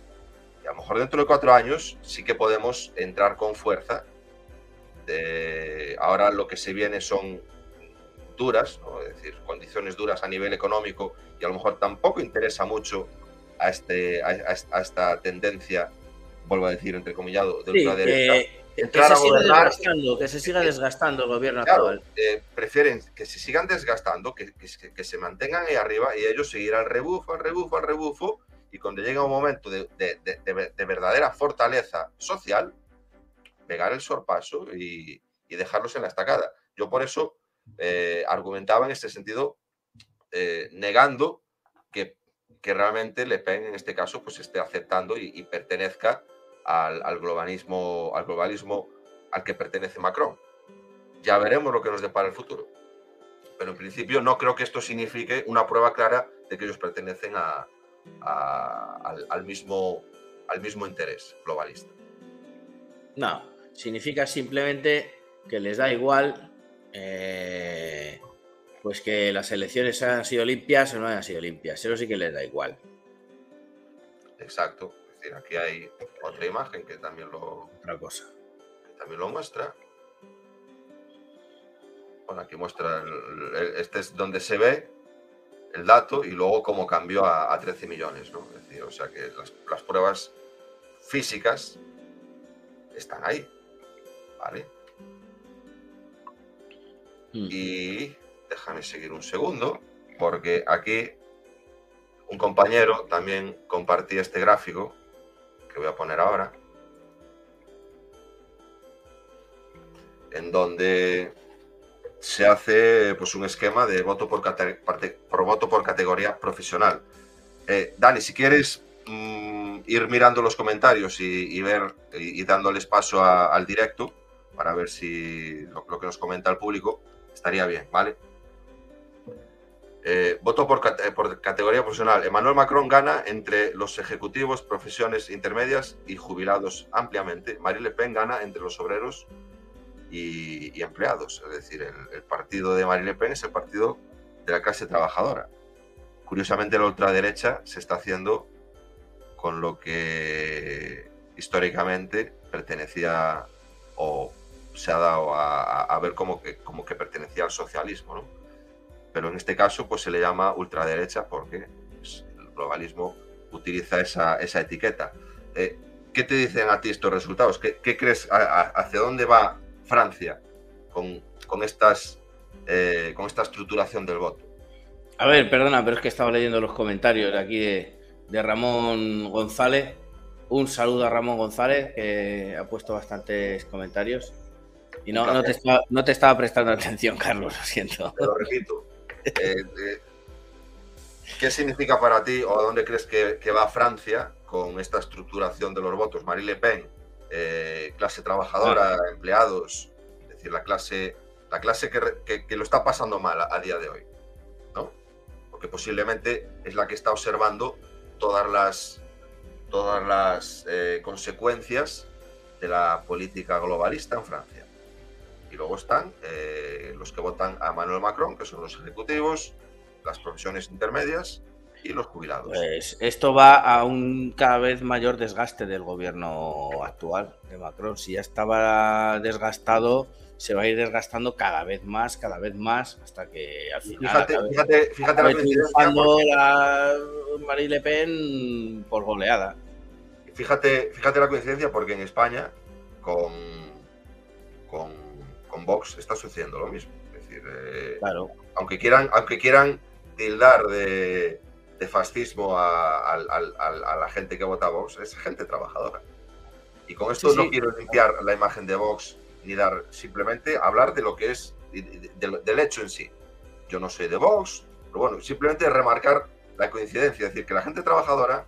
Y a lo mejor dentro de cuatro años sí que podemos entrar con fuerza. ahora lo que se viene son duras, es decir, condiciones duras a nivel económico y a lo mejor tampoco interesa mucho a, este, a, esta tendencia, vuelvo a decir, entrecomillado, de ultraderecha que se siga desgastando, que se siga desgastando el gobierno actual. Eh, prefieren que se sigan desgastando, que, que, se mantengan ahí arriba y ellos seguir al rebufo, al rebufo, al rebufo, y cuando llega un momento de, de, verdadera fortaleza social, pegar el sorpaso y, y, dejarlos en la estacada. Yo por eso eh, argumentaba en este sentido, eh, negando que, que, realmente Le Pen en este caso pues esté aceptando y, y pertenezca al, globalismo, al globalismo al que pertenece Macron. Ya veremos lo que nos depara el futuro. Pero en principio no creo que esto signifique una prueba clara de que ellos pertenecen a, al, mismo, al mismo interés globalista. No, significa simplemente que les da igual eh, pues que las elecciones hayan sido limpias o no hayan sido limpias. Eso sí que les da igual. Exacto aquí hay otra imagen que también lo, cosa. también lo muestra. Bueno, aquí muestra, este es donde se ve el dato y luego cómo cambió a, 13 millones, ¿no? Es decir, o sea que las, pruebas físicas están ahí, ¿vale? Hmm. Y déjame seguir un segundo, porque aquí un compañero también compartía este gráfico que voy a poner ahora, en donde se hace pues, un esquema de voto por, por voto por categoría profesional. Eh, Dani, si quieres mm, ir mirando los comentarios y, ver y, dándoles paso al directo para ver si lo, lo, que nos comenta el público estaría bien, ¿vale? Eh, voto por, categoría profesional. Emmanuel Macron gana entre los ejecutivos, profesiones intermedias y jubilados ampliamente. Marie Le Pen gana entre los obreros y, empleados. Es decir, el, partido de Marie Le Pen es el partido de la clase trabajadora. Curiosamente, la ultraderecha se está haciendo con lo que históricamente pertenecía o se ha dado a, ver como que, como que pertenecía al socialismo. ¿no? Pero en este caso pues se le llama ultraderecha porque pues, el globalismo utiliza esa, esa etiqueta. Eh, ¿Qué te dicen a ti estos resultados? ¿Qué, crees hacia dónde va Francia con, con estas, eh, con esta estructuración del voto? A ver, perdona, pero es que estaba leyendo los comentarios aquí de, de Ramón González. Un saludo a Ramón González, que ha puesto bastantes comentarios. Y no, no, te estaba, no te estaba prestando atención, Carlos, lo siento. Te lo repito. Eh, ¿Qué significa para ti o a dónde crees que, va Francia con esta estructuración de los votos? Marie Le Pen, eh, clase trabajadora, empleados, es decir, la clase, la clase que, lo está pasando mal a, día de hoy, ¿no? Porque posiblemente es la que está observando todas las, todas las eh, consecuencias de la política globalista en Francia. Y luego están eh, los que votan a Manuel Macron, que son los ejecutivos, las profesiones intermedias y los jubilados. Pues esto va a un cada vez mayor desgaste del gobierno actual de Macron. Si ya estaba desgastado, se va a ir desgastando cada vez más, cada vez más, hasta que al final. Fíjate, acabe- fíjate, fíjate la acabe porque- la Marine Le Pen por goleada. Fíjate, fíjate la coincidencia porque en España con, con, con Vox está sucediendo lo mismo. Es decir, eh, Claro. aunque quieran, aunque quieran tildar de, de fascismo a, la gente que vota a Vox, es gente trabajadora. Y con esto Sí, no sí. quiero limpiar la imagen de Vox ni dar simplemente hablar de lo que es de- de- del- del hecho en sí. Yo no soy de Vox, pero bueno, simplemente remarcar la coincidencia, es decir, que la gente trabajadora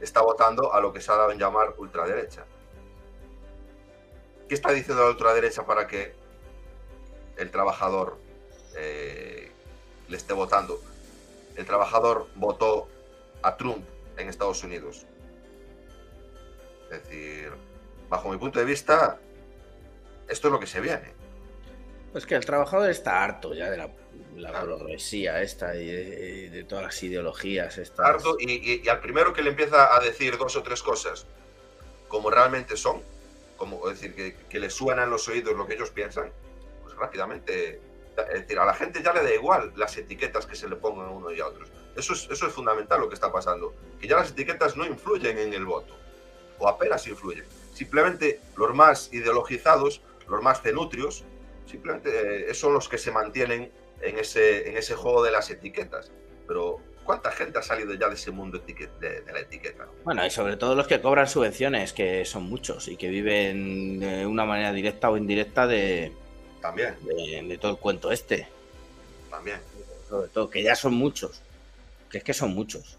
está votando a lo que se ha dado en llamar ultraderecha. ¿Qué está diciendo la ultraderecha para que el trabajador eh, le esté votando? El trabajador votó a Trump en Estados Unidos. Es decir, bajo mi punto de vista, esto es lo que se viene. Pues que el trabajador está harto ya de la, la progresía esta y de, de todas las ideologías estas. harto y, y- y al primero que le empieza a decir dos o tres cosas como realmente son, como es decir, que, que le suenan en los oídos lo que ellos piensan, pues rápidamente, es decir, a la gente ya le da igual las etiquetas que se le pongan a uno y a otros. Eso es, eso es fundamental lo que está pasando, que ya las etiquetas no influyen en el voto, o apenas influyen. Simplemente los más ideologizados, los más cenutrios, simplemente eh, son los que se mantienen en ese, en ese juego de las etiquetas. Pero ¿cuánta gente ha salido ya de ese mundo de, de la etiqueta? Bueno, y sobre todo los que cobran subvenciones, que son muchos y que viven de una manera directa o indirecta de, También, de, de todo el cuento este. también. Sobre todo, que ya son muchos. Que es que son muchos.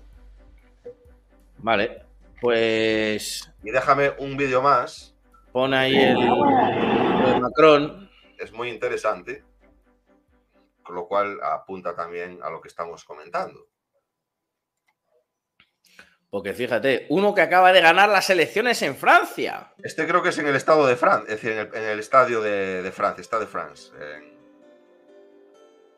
Vale, pues Y déjame un vídeo más, pon ahí el, de Macron. es muy interesante, con lo cual apunta también a lo que estamos comentando. Porque fíjate, uno que acaba de ganar las elecciones en Francia. Este creo que es en el estado de Francia, es decir, en el, en el estadio de, de Francia, Estado de France, en,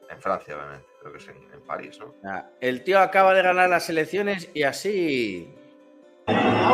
en Francia, obviamente, creo que es en, en París, ¿no? Ah, El tío acaba de ganar las elecciones y así. A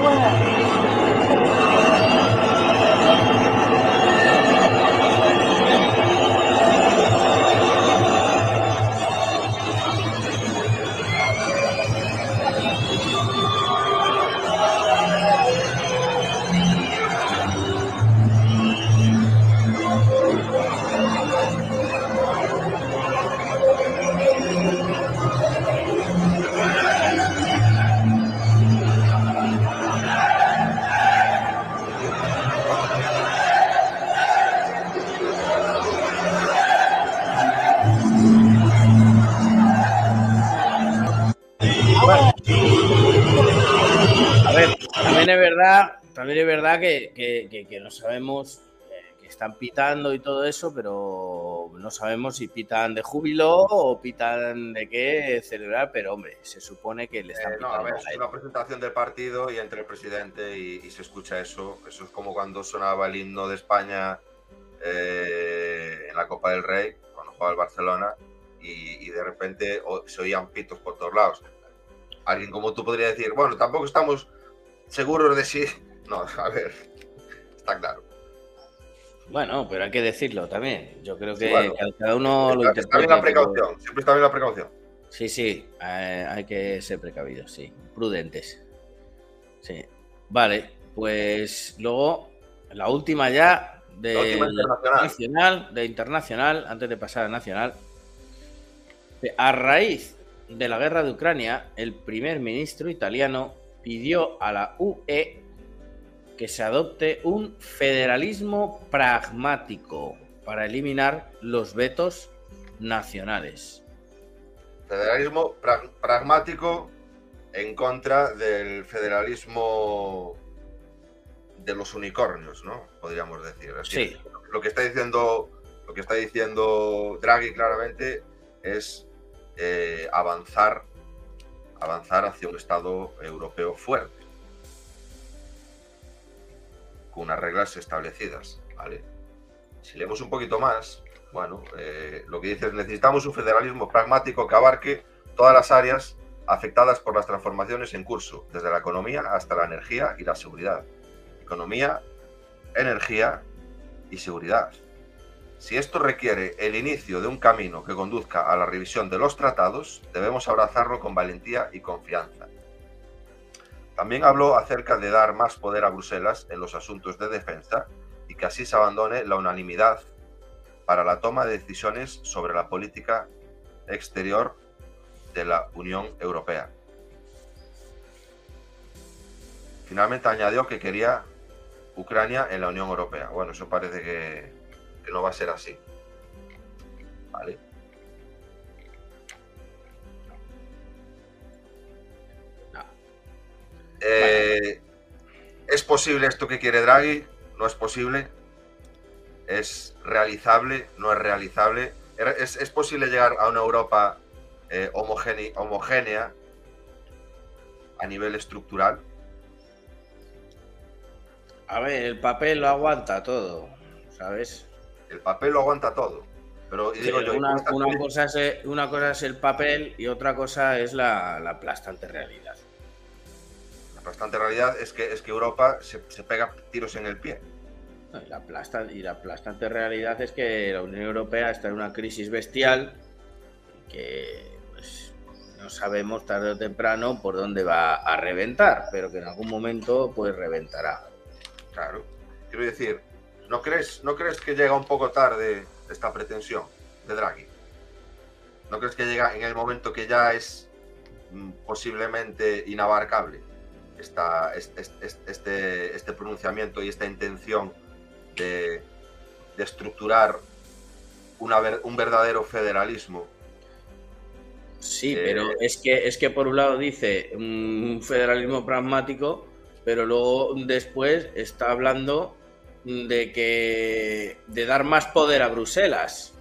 es verdad, también es verdad que, que- que- que no sabemos eh, que están pitando y todo eso, pero no sabemos si pitan de júbilo o pitan de qué celebrar, pero hombre, se supone que le están Eh, no, pitando a ver, a es él. una presentación del partido y entre el presidente y, y se escucha eso. Eso es como cuando sonaba el himno de España eh, en la Copa del Rey, cuando jugaba el Barcelona, y, y de repente se oían pitos por todos lados. Alguien como tú podría decir, bueno, tampoco estamos seguros de si... No, a ver, está claro. Bueno, pero hay que decirlo también. Yo creo que Sí, bueno. cada- cada uno lo Está, está bien la interpreta, pero- precaución, siempre está bien la precaución. Sí, sí, eh, hay que ser precavidos, sí, prudentes. Sí. Vale, pues luego la última ya de La última internacional. nacional, de internacional, antes de pasar a nacional. A raíz de la guerra de Ucrania, el primer ministro italiano pidió a la UE que se adopte un federalismo pragmático para eliminar los vetos nacionales. Federalismo pra- pragmático en contra del federalismo de los unicornios, ¿no? Podríamos decir. Es decir, Lo que está diciendo, lo que está diciendo Draghi claramente es eh, avanzar, avanzar hacia un Estado europeo fuerte, con unas reglas establecidas, ¿vale? Si leemos un poquito más, bueno, eh, lo que dice es necesitamos un federalismo pragmático que abarque todas las áreas afectadas por las transformaciones en curso, desde la economía hasta la energía y la seguridad. Economía, energía y seguridad. Si esto requiere el inicio de un camino que conduzca a la revisión de los tratados, debemos abrazarlo con valentía y confianza. También habló acerca de dar más poder a Bruselas en los asuntos de defensa y que así se abandone la unanimidad para la toma de decisiones sobre la política exterior de la Unión Europea. Finalmente añadió que quería Ucrania en la Unión Europea. Bueno, eso parece que, que no va a ser así. ¿Vale? Eh, ¿Es posible esto que quiere Draghi? ¿No es posible? ¿Es realizable? ¿No es realizable? ¿Es, es posible llegar a una Europa eh, homogénea, homogénea a nivel estructural? A ver, el papel lo aguanta todo, ¿sabes? El papel lo aguanta todo. Pero, digo yo, una, cosa es, una cosa es el papel y otra cosa es la, la aplastante realidad. la bastante realidad es que, es que Europa se, se pega tiros en el pie. No, Y la, aplasta- y la aplastante realidad es que la Unión Europea está en una crisis bestial que pues, no sabemos tarde o temprano por dónde va a reventar, pero que en algún momento pues reventará. Claro. Quiero decir, ¿no crees, ¿no crees que llega un poco tarde esta pretensión de Draghi? ¿No crees que llega en el momento que ya es mm, posiblemente inabarcable esta, este, este pronunciamiento y esta intención de, de estructurar una un verdadero federalismo? Sí, Eh, pero es que, es que por un lado dice mm, un federalismo pragmático, pero luego después está hablando de que de dar más poder a Bruselas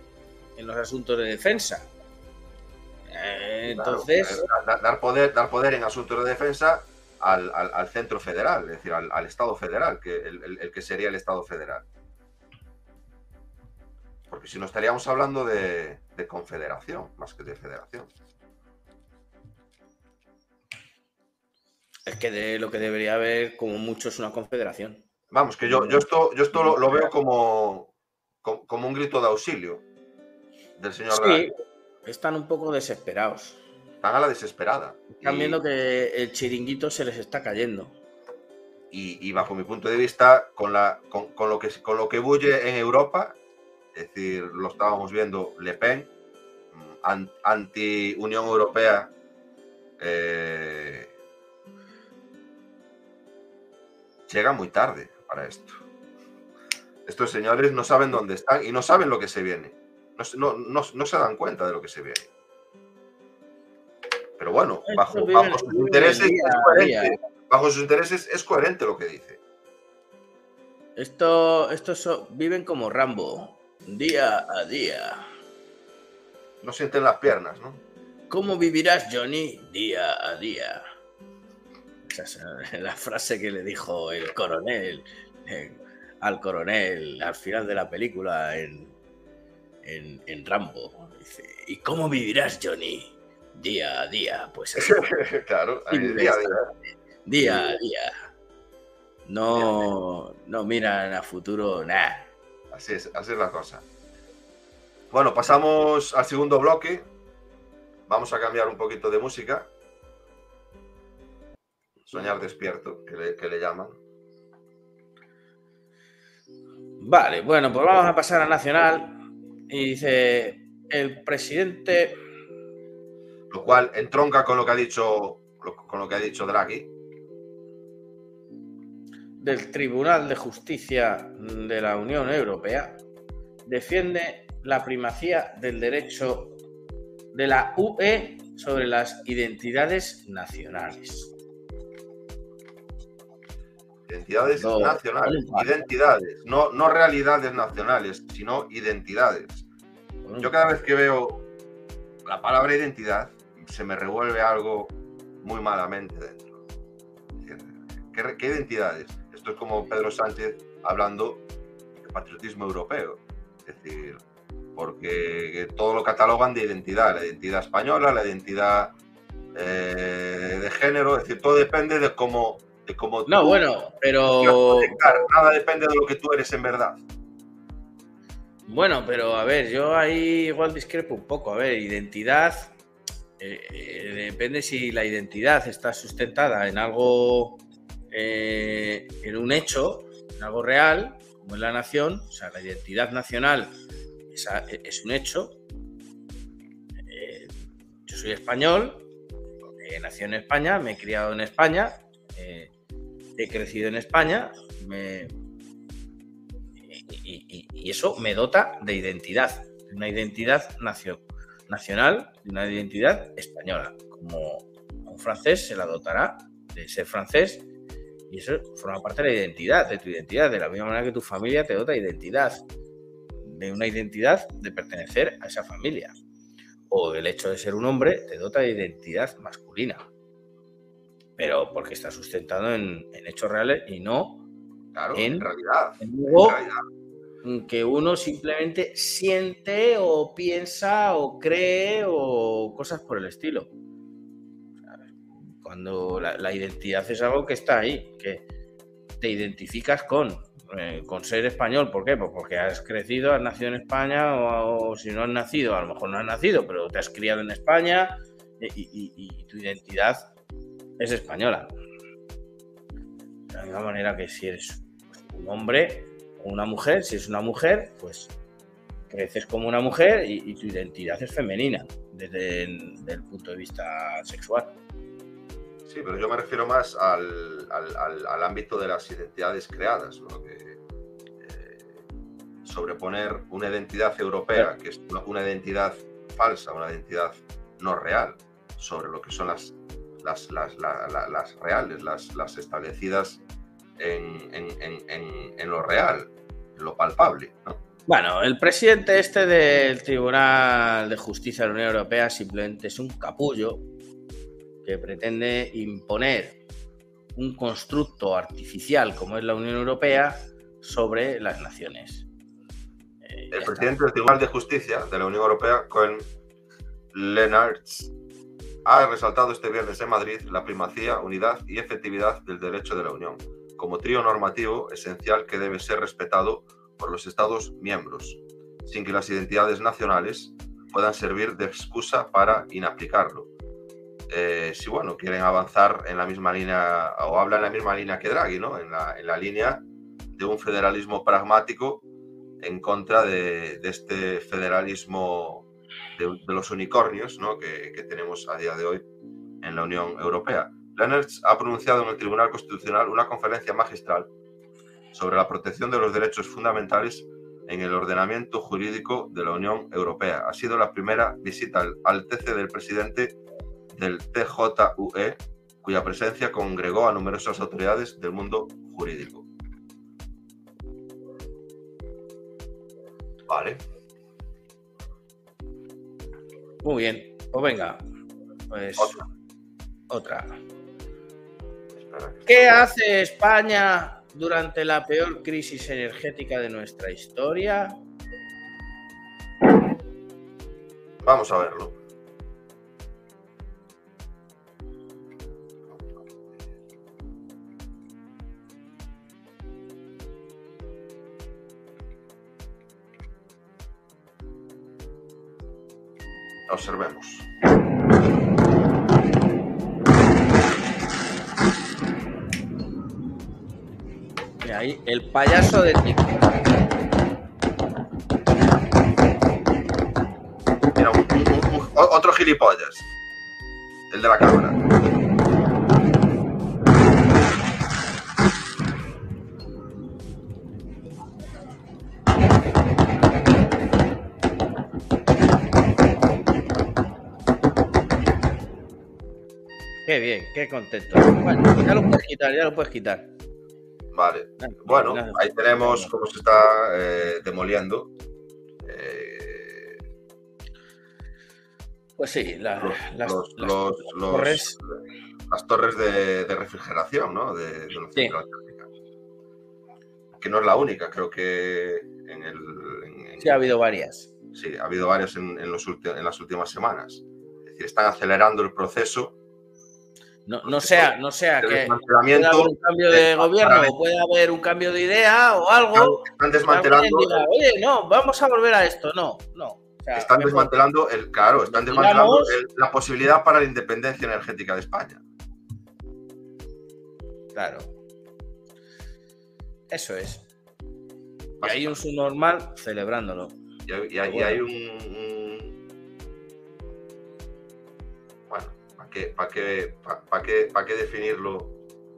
en los asuntos de defensa. Eh, Claro, entonces, eh, da- dar, poder, dar poder en asuntos de defensa al, al- al centro federal, es decir, al, al Estado federal, que el, el- el que sería el Estado federal. Porque si no estaríamos hablando de, de confederación, más que de federación. es que de lo que debería haber como mucho es una confederación. Vamos, que yo, yo esto, yo esto lo, lo veo como, como, como un grito de auxilio del señor Sí, están un poco desesperados. Están a la desesperada. Están Y- viendo que el chiringuito se les está cayendo. y, y bajo mi punto de vista, con, la, con, con lo que, con lo que bulle en Europa, es decir, lo estábamos viendo Le Pen, mm, an- anti-Unión Europea, eh, llega muy tarde para esto. Estos señores no saben dónde están y no saben lo que se viene. No, se- no- no- no se dan cuenta de lo que se viene. Pero bueno, bajo, sus intereses es coherente. Bajo sus intereses es coherente lo que dice. Esto, estos so- viven como Rambo, día a día. No sienten las piernas, ¿no? ¿Cómo vivirás, Johnny, día a día? La frase que le dijo el coronel eh, al coronel al final de la película en, en, en Rambo. Dice, ¿y cómo vivirás, Johnny? Día a día, pues así. claro, ahí, día a día. Día a día. No, no miran a futuro, nada. Así es, así es la cosa. Bueno, pasamos al segundo bloque. Vamos a cambiar un poquito de música. Soñar despierto, que le, que le llaman. Vale, bueno, pues vamos a pasar a Nacional. Y dice, el presidente Lo cual entronca con lo que ha dicho, con lo que ha dicho Draghi. del Tribunal de Justicia de la Unión Europea defiende la primacía del derecho de la UE sobre las identidades nacionales. Identidades No, nacionales. no. Identidades. No, no realidades nacionales, sino identidades. Yo cada vez que veo la palabra identidad, se me revuelve algo muy malamente dentro. Es decir, ¿Qué, qué identidades? Esto es como Pedro Sánchez hablando de patriotismo europeo. Es decir, porque todo lo catalogan de identidad, la identidad española, la identidad eh, de género, es decir, todo depende de cómo, de cómo No, tú bueno, pero. Nada depende de lo que tú eres en verdad. Bueno, pero a ver, yo ahí igual discrepo un poco. A ver, identidad. eh, eh, depende si la identidad está sustentada en algo. eh, en un hecho, en algo real, como es la nación. O sea, la identidad nacional es, un hecho. Yo soy español, nacido en España, me he criado en España, eh, he crecido en España, y, eso me dota de identidad, de una identidad nacio- nacional, una identidad española. Como un francés se la dotará de ser francés y eso forma parte de la identidad, de tu identidad, de la misma manera que tu familia te dota de identidad, de una identidad de pertenecer a esa familia. O el hecho de ser un hombre te dota de identidad masculina. Pero porque está sustentado en, en hechos reales y no Claro, en, realidad. en algo en que uno simplemente siente o piensa o cree o cosas por el estilo. Cuando la, la identidad es algo que está ahí, que te identificas con, eh, con ser español. ¿Por qué? Pues porque has crecido, has nacido en España o, o si no has nacido, a lo mejor no has nacido, pero te has criado en España eh, y, y- y tu identidad es española. De la misma manera que si eres un hombre o una mujer, si es una mujer, pues creces como una mujer y, y tu identidad es femenina desde el, punto de vista sexual. Sí, pero yo me refiero más al, al- al- al ámbito de las identidades creadas, ¿no? Que, eh, sobreponer una identidad europea, que es una, una identidad falsa, una identidad no real, sobre lo que son las, las, las, la- la- las reales, las, establecidas en, en- en- en- en lo real, en lo palpable. ¿no? Bueno, el presidente este del Tribunal de Justicia de la Unión Europea simplemente es un capullo que pretende imponer un constructo artificial como es la Unión Europea sobre las naciones. Eh, El presidente del Tribunal de Justicia de la Unión Europea, Cohen Lennartz, ha resaltado este viernes en Madrid la primacía, unidad y efectividad del derecho de la Unión, como trío normativo esencial que debe ser respetado por los Estados miembros, sin que las identidades nacionales puedan servir de excusa para inaplicarlo. Eh, si bueno, quieren avanzar en la misma línea o hablan en la misma línea que Draghi, ¿no? En la, en la línea de un federalismo pragmático en contra de, de este federalismo de, los unicornios ¿no? que, que tenemos a día de hoy en la Unión Europea. Lennartz ha pronunciado en el Tribunal Constitucional una conferencia magistral sobre la protección de los derechos fundamentales en el ordenamiento jurídico de la Unión Europea. Ha sido la primera visita al, al TC del presidente del TJUE, cuya presencia congregó a numerosas autoridades del mundo jurídico. Vale. Muy bien, pues venga, pues otra. ¿Qué hace España durante la peor crisis energética de nuestra historia? Vamos a verlo. Observemos. Y ahí, el payaso de TikTok. Mira, otro gilipollas. El de la cámara. Qué bien, qué contento. Bueno, ya lo puedes quitar, ya lo puedes quitar. Vale. Bueno, ahí tenemos cómo se está eh, demoliendo. eh, Pues sí, la- los, las, los- las los- los- torres. las torres de, de refrigeración, ¿no? De, de la térmica. Que no es la única, creo que en el. en- en- Sí, ha habido varias. Sí, ha habido varias en, en los ulti- en las últimas semanas. Es decir, están acelerando el proceso No, no sea, no sea que pueda haber un cambio de gobierno o puede haber un cambio de idea o algo. Están desmantelando, diga, Oye, no, vamos a volver a esto. No, no. O sea, están mejor- desmantelando el, claro, están desmantelando el- la posibilidad para la independencia energética de España. Claro. Eso es. Y hay un subnormal celebrándolo. Y hay, y hay- y Bueno. hay un, un- qué, para qué, pa- pa' qué, pa' qué definirlo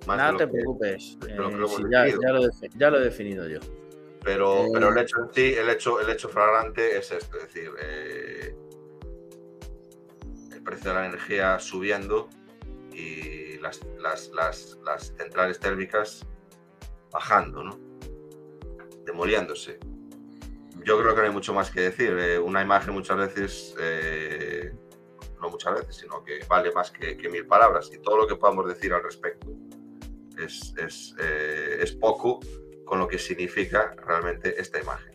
más Nada de te que- preocupes. de lo que eh, lo sí, hemos ya, lo he defi- ya lo he definido yo. Pero, Eh, pero el hecho en sí, el hecho, el hecho flagrante es esto, es decir, eh, el precio de la energía subiendo y las, las, las, las centrales térmicas bajando, ¿no? Demoliéndose. Yo creo que no hay mucho más que decir. eh, una imagen muchas veces, no muchas veces, sino que vale más que, que mil palabras y todo lo que podamos decir al respecto es, es, eh, es poco con lo que significa realmente esta imagen.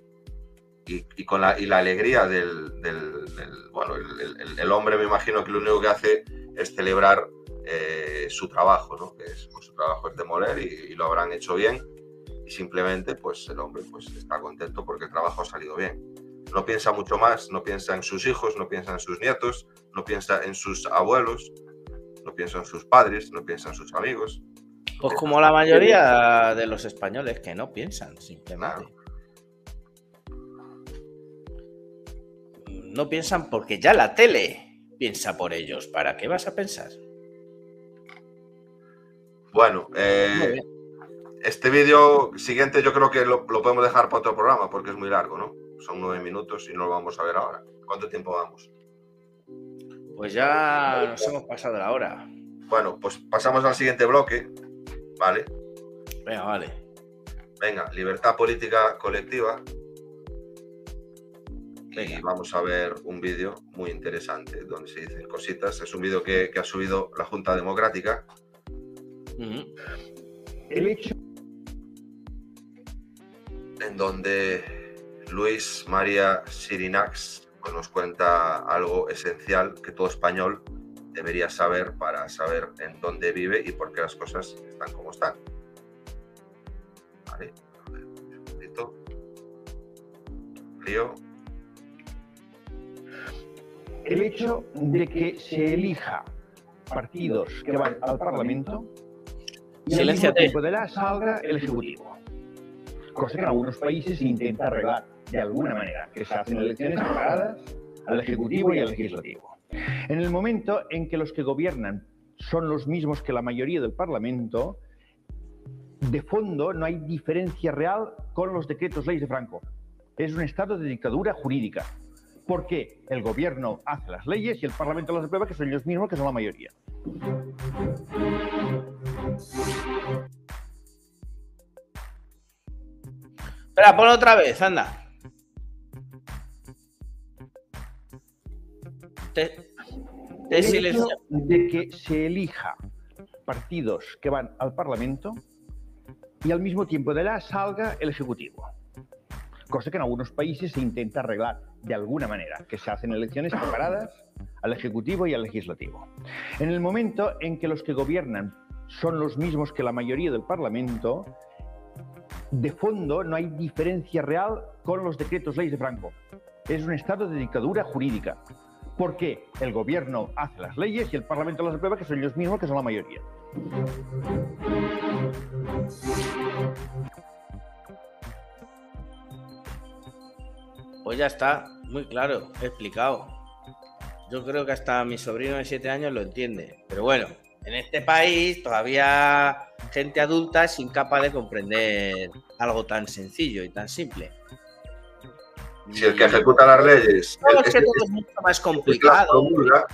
Y, y con la, y la alegría del, del- del- bueno, el, el- el- hombre me imagino que lo único que hace es celebrar eh, su trabajo, ¿no? Que es, pues, su trabajo es demoler y, y lo habrán hecho bien y simplemente pues el hombre pues está contento porque el trabajo ha salido bien. No piensa mucho más, no piensa en sus hijos, no piensa en sus nietos, no piensa en sus abuelos, no piensa en sus padres, no piensa en sus amigos. Pues como la mayoría de los españoles que no piensan, simplemente. No piensan porque ya la tele piensa por ellos. ¿Para qué vas a pensar? Bueno, eh, este vídeo siguiente yo creo que lo, lo podemos dejar para otro programa porque es muy largo, ¿no? Son nueve minutos y no lo vamos a ver ahora. ¿Cuánto tiempo vamos? Pues ya nos hemos pasado la hora. Bueno, pues pasamos al siguiente bloque, ¿vale? Venga, vale. Venga, libertad política colectiva. Y vamos a ver un vídeo muy interesante donde se dicen cositas. Es un vídeo que, que ha subido la Junta Democrática. El hecho en donde Luis María Sirinax pues, nos cuenta algo esencial que todo español debería saber para saber en dónde vive y por qué las cosas están como están. Vale, a ver, un segundito. Lío. el hecho de que se elija partidos que van al Parlamento y al mismo tiempo de la salga el Ejecutivo. Cosa que en algunos países se intenta arreglar de alguna manera, que se hacen elecciones separadas al Ejecutivo y al Legislativo. En el momento en que los que gobiernan son los mismos que la mayoría del Parlamento, de fondo no hay diferencia real con los decretos leyes de Franco. Es un estado de dictadura jurídica. Porque el gobierno hace las leyes y el Parlamento las aprueba, que son ellos mismos que son la mayoría. Espera, ponlo otra vez, anda. Te, te El silencio. hecho de que se elija partidos que van al Parlamento y al mismo tiempo de la salga el Ejecutivo. Cosa que en algunos países se intenta arreglar de alguna manera, que se hacen elecciones separadas al Ejecutivo y al Legislativo. En el momento en que los que gobiernan son los mismos que la mayoría del Parlamento, de fondo no hay diferencia real con los decretos leyes de Franco. Es un estado de dictadura jurídica. Porque el gobierno hace las leyes y el Parlamento las aprueba, que son ellos mismos que son la mayoría. Pues ya está, muy claro, explicado. Yo creo que hasta mi sobrino de 7 años lo entiende. Pero bueno, en este país todavía gente adulta es incapaz de comprender algo tan sencillo y tan simple. Si el que ejecuta las leyes No, el- es que es- todo es mucho más las complicado. promulga,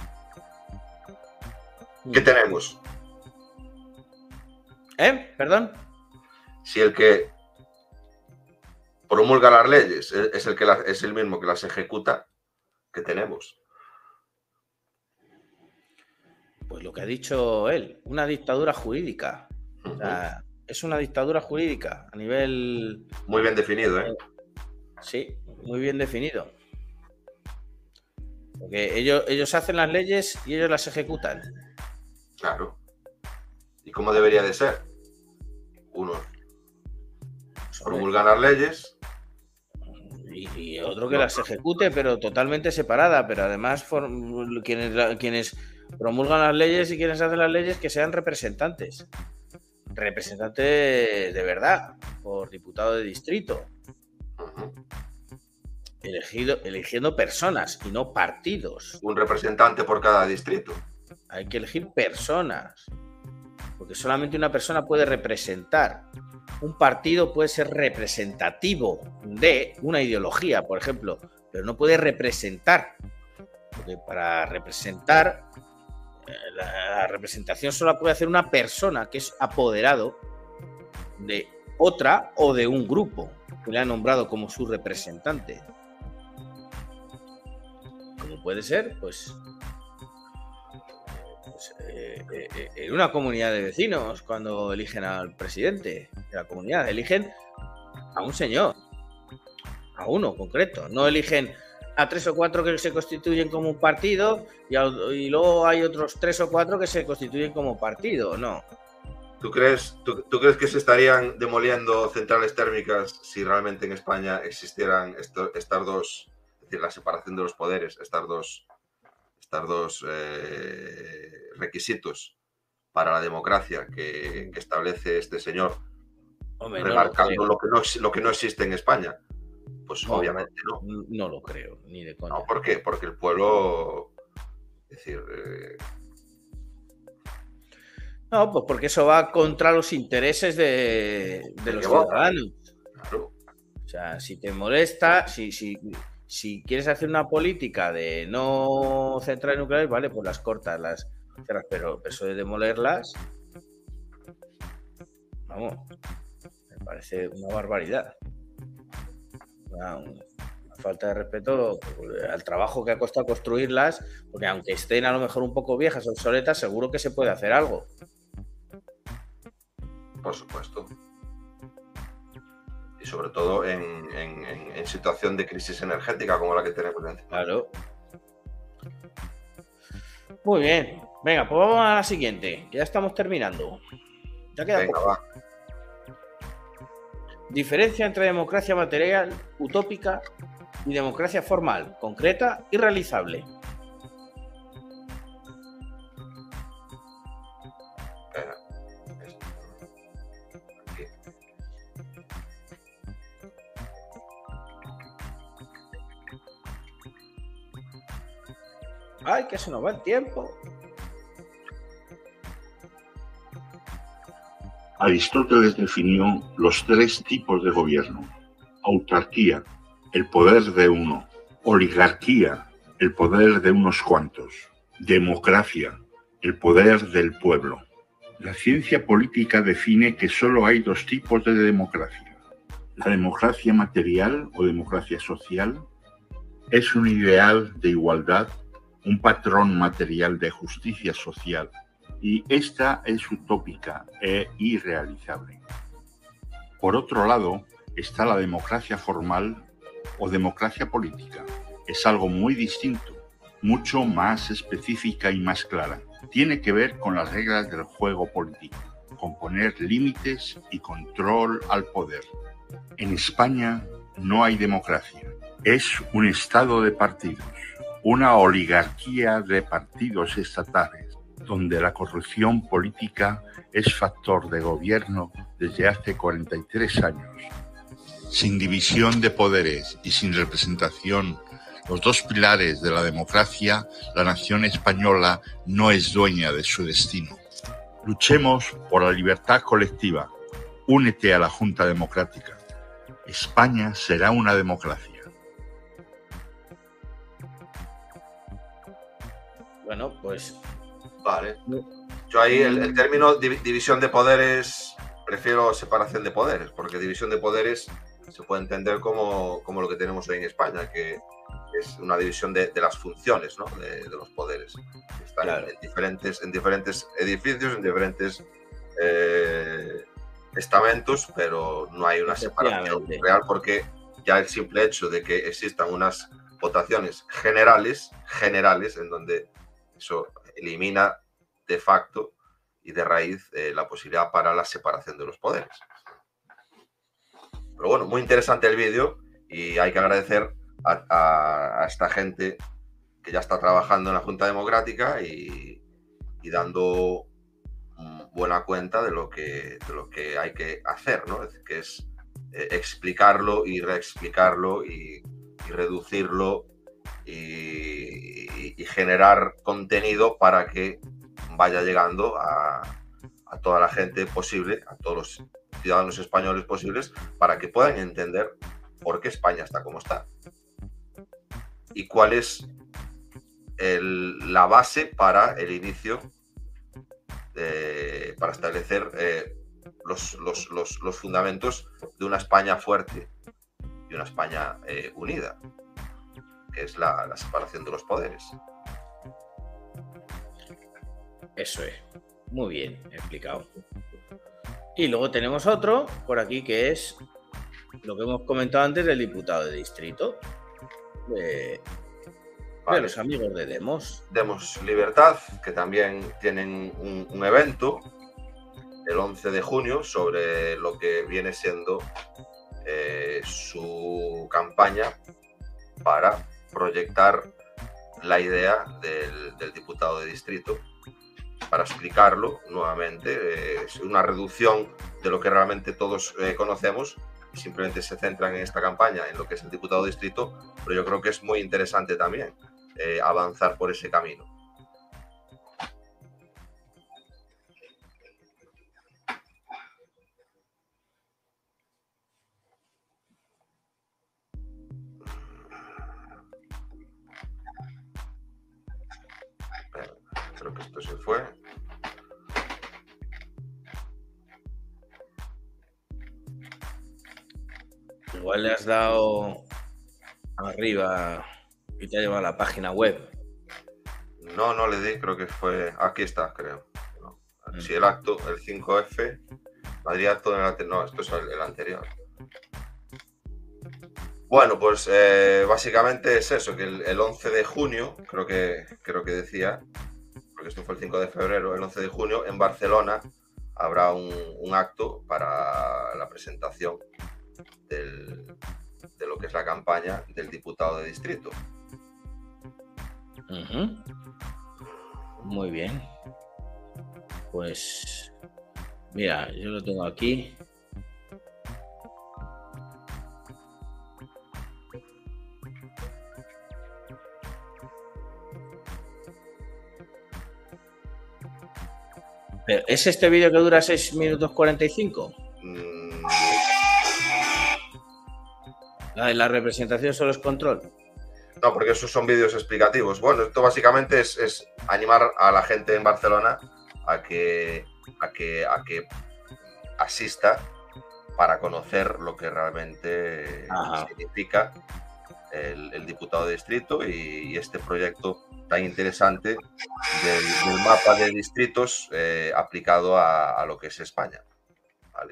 ¿qué tenemos? ¿Eh? ¿Perdón? Si el que promulga las leyes es es el, que las- es el mismo que las ejecuta, ¿qué tenemos? Pues lo que ha dicho él, una dictadura jurídica. O sea, es una dictadura jurídica a nivel. Muy bien definido, ¿eh? Sí, muy bien definido. Porque ellos, ellos hacen las leyes y ellos las ejecutan. Claro. cómo debería de ser? Uno promulgan las leyes. Y, otro que las ejecute, pero totalmente separada. Pero además, quienes, quienes promulgan las leyes y quienes hacen las leyes, que sean representantes. Representantes de verdad, por diputado de distrito. Elegido, eligiendo personas y no partidos. Un representante por cada distrito. Hay que elegir personas. Porque solamente una persona puede representar. Un partido puede ser representativo de una ideología, por ejemplo, pero no puede representar. Porque para representar, eh, la representación solo puede hacer una persona que es apoderado de otra o de un grupo que le ha nombrado como su representante. Puede ser, pues pues, eh, eh, eh, en una comunidad de vecinos cuando eligen al presidente de la comunidad. Eligen a un señor, a uno concreto. No eligen a tres o cuatro que se constituyen como un partido y, luego hay otros tres o cuatro que se constituyen como partido. No. ¿Tú crees, tú, crees que se estarían demoliendo centrales térmicas si realmente en España existieran estas dos, la separación de los poderes, estas dos estos dos eh, requisitos para la democracia que, establece este señor, remarcando lo, que no, lo que no existe en España. Pues obviamente no. No lo creo, ni de coña. No, ¿por qué? Porque el pueblo. Es decir. Eh, no, pues porque eso va contra los intereses de, los ciudadanos. Claro. O sea, si te molesta, si, si, si quieres hacer una política de no centrar nucleares, vale, pues las cortas, las pero eso de demolerlas, vamos, me parece una barbaridad. Una, falta de respeto al trabajo que ha costado construirlas, porque aunque estén a lo mejor un poco viejas obsoletas, seguro que se puede hacer algo. Por supuesto y sobre todo en, situación de crisis energética como la que tenemos dentro. Claro. Muy bien. Venga, pues vamos a la siguiente, que ya estamos terminando. Ya queda Venga, Va. Diferencia entre democracia material, utópica, y democracia formal, concreta y realizable. Ay, que se nos va el tiempo. Aristóteles definió los tres tipos de gobierno. Autarquía, el poder de uno. Oligarquía, el poder de unos cuantos. Democracia, el poder del pueblo. La ciencia política define que solo hay dos tipos de democracia. La democracia material o democracia social es un ideal de igualdad un patrón material de justicia social y esta es utópica e irrealizable. Por otro lado, está la democracia formal o democracia política. Es algo muy distinto, mucho más específica y más clara. Tiene que ver con las reglas del juego político, con poner límites y control al poder. En España no hay democracia, es un estado de partidos una oligarquía de partidos estatales, donde la corrupción política es factor de gobierno desde hace 43 años. Sin división de poderes y sin representación, los dos pilares de la democracia, la nación española no es dueña de su destino. Luchemos por la libertad colectiva. Únete a la Junta Democrática. España será una democracia. Bueno, pues. Vale. Yo ahí el, término división de poderes, prefiero separación de poderes, porque división de poderes se puede entender como, lo que tenemos hoy en España, que es una división de, las funciones ¿no? de, los poderes. Están en, diferentes, en diferentes edificios, en diferentes eh, estamentos, pero no hay una separación real porque ya el simple hecho de que existan unas votaciones generales, generales, en donde eso elimina de facto y de raíz eh, la posibilidad para la separación de los poderes. Pero bueno, muy interesante el vídeo y hay que agradecer a, esta gente que ya está trabajando en la Junta Democrática y, dando buena cuenta de lo que, de lo que hay que hacer, ¿no? Es, que es eh, explicarlo y reexplicarlo y, reducirlo y, generar contenido para que vaya llegando a, toda la gente posible, a todos los ciudadanos españoles posibles, para que puedan entender por qué España está como está. Y cuál es la base para el inicio, para establecer eh, los, los, fundamentos de una España fuerte y una España eh, unida, que es la, la separación de los poderes. Eso es. Muy bien explicado. Y luego tenemos otro por aquí que es lo que hemos comentado antes del diputado de distrito de, los amigos de Demos. Demos Libertad, que también tienen un, evento el 11 de junio sobre lo que viene siendo eh, su campaña para proyectar la idea del, diputado de distrito para explicarlo nuevamente. Eh, es una reducción de lo que realmente todos eh, conocemos simplemente se centran en esta campaña, en lo que es el diputado distrito, pero yo creo que es muy interesante también eh, avanzar por ese camino. Creo que esto se fue. Igual le has dado arriba y te ha llevado a la página web. No, no le di, creo que fue. Aquí está, creo. Si el acto, el 5F, Madrid acto en el No, esto es el, anterior. Bueno, pues eh, básicamente es eso, que el, 11 de junio, creo que, creo que decía, porque esto fue el 5 de febrero, el 11 de junio, en Barcelona habrá un acto para la presentación de lo que es la campaña del diputado de distrito. Muy bien. Pues mira, yo lo tengo aquí. ¿Es este vídeo que dura 6 minutos 45? ¿La de la representación solo es control? No, porque esos son vídeos explicativos. Bueno, esto básicamente es, animar a la gente en Barcelona a que, a que, a que asista para conocer lo que realmente significa el, diputado de distrito y, este proyecto tan interesante del, mapa de distritos eh, aplicado a, lo que es España.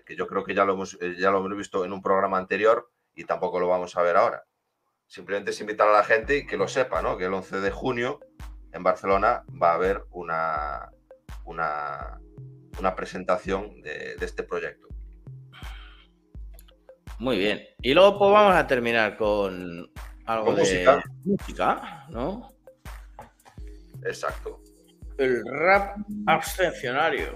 Que yo creo que ya lo, hemos, eh, ya lo hemos visto en un programa anterior y tampoco lo vamos a ver ahora. Simplemente es invitar a la gente y que lo sepa, ¿no? Que el 11 de junio en Barcelona va a haber una, una, una presentación de, este proyecto. Muy bien. Y luego pues vamos a terminar con algo de música, ¿no? Exacto. El rap abstencionario.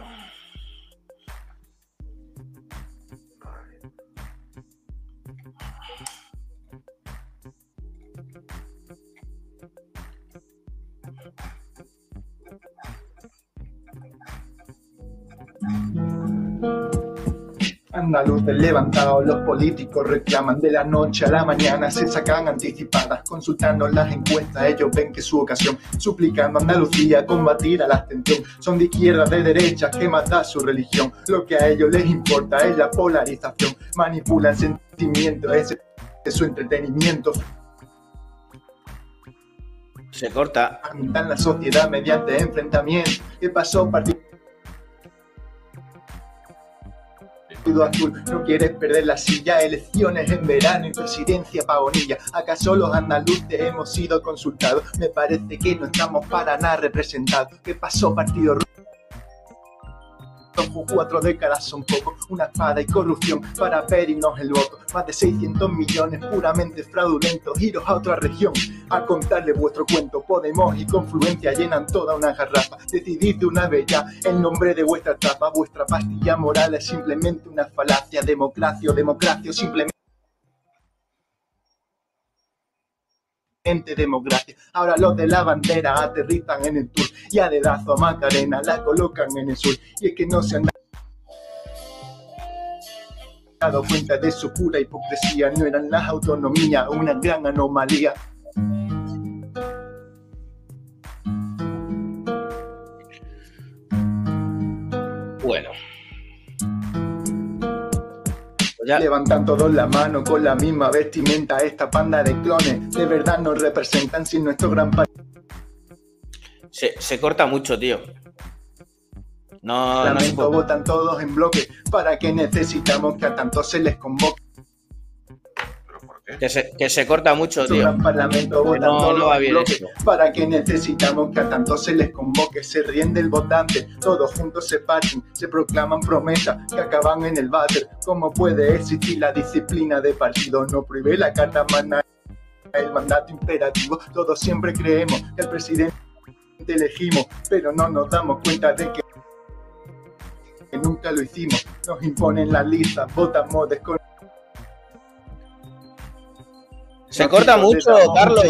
Andaluces levantados, los políticos reclaman de la noche a la mañana, se sacan anticipadas, consultando las encuestas, ellos ven que su ocasión, suplicando a Andalucía combatir a la abstención, son de izquierda, de derecha, que mata su religión, lo que a ellos les importa es la polarización, manipulan sentimientos, ese es su entretenimiento, se corta. la sociedad mediante enfrentamiento. ¿Qué pasó? Partido no quieres perder la silla, elecciones en verano y presidencia pagonilla. ¿Acaso los andaluces hemos sido consultados? Me parece que no estamos para nada representados. ¿Qué pasó, partido Cuatro décadas son poco, una espada y corrupción para pedirnos el voto. Más de 600 millones puramente fraudulentos, iros a otra región a contarle vuestro cuento. Podemos y confluencia llenan toda una garrafa. Decidid de una vez ya el nombre de vuestra etapa. Vuestra pastilla moral es simplemente una falacia. Democracia democracia o simplemente democracia. Ahora los de la bandera aterrizan en el tour y a dedazo a Macarena la colocan en el sur. Y es que no se han dado cuenta de su pura hipocresía. No eran las autonomías una gran anomalía. Bueno. Levantan todos la mano con la misma vestimenta. Esta panda de clones de verdad nos representan sin nuestro gran país. Se, se corta mucho, tío. No, no Lamento, puede- votan todos en bloque. ¿Para qué necesitamos que a tantos se les convoque? Que, se, que se corta mucho, tío. parlamento no, no va en bien esto. ¿Para qué necesitamos que a tantos se les convoque? Se ríen del votante, todos juntos se parten, se proclaman promesas que acaban en el váter. ¿Cómo puede existir la disciplina de partido? No prohíbe la carta magna el mandato imperativo. Todos siempre creemos que el presidente elegimos, pero no nos damos cuenta de que que nunca lo hicimos. Nos imponen la lista, votamos desconocidos. Se corta mucho, Carlos.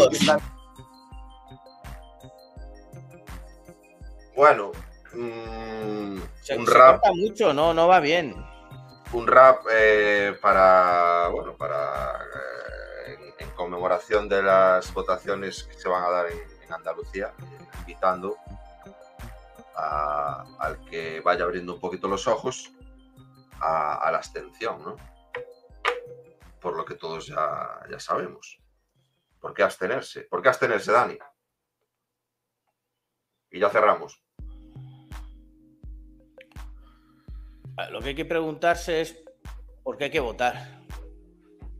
Bueno, mm, Se, un se rap, corta mucho, no, no va bien. un rap eh, para, bueno, para eh, en, en conmemoración de las votaciones que se van a dar en, en Andalucía, invitando a- al que vaya abriendo un poquito los ojos a, a la abstención, ¿no? Por lo que todos ya, ya sabemos. ¿Por qué abstenerse? ¿Por qué abstenerse, Dani? Y ya cerramos. Lo que hay que preguntarse es por qué hay que votar.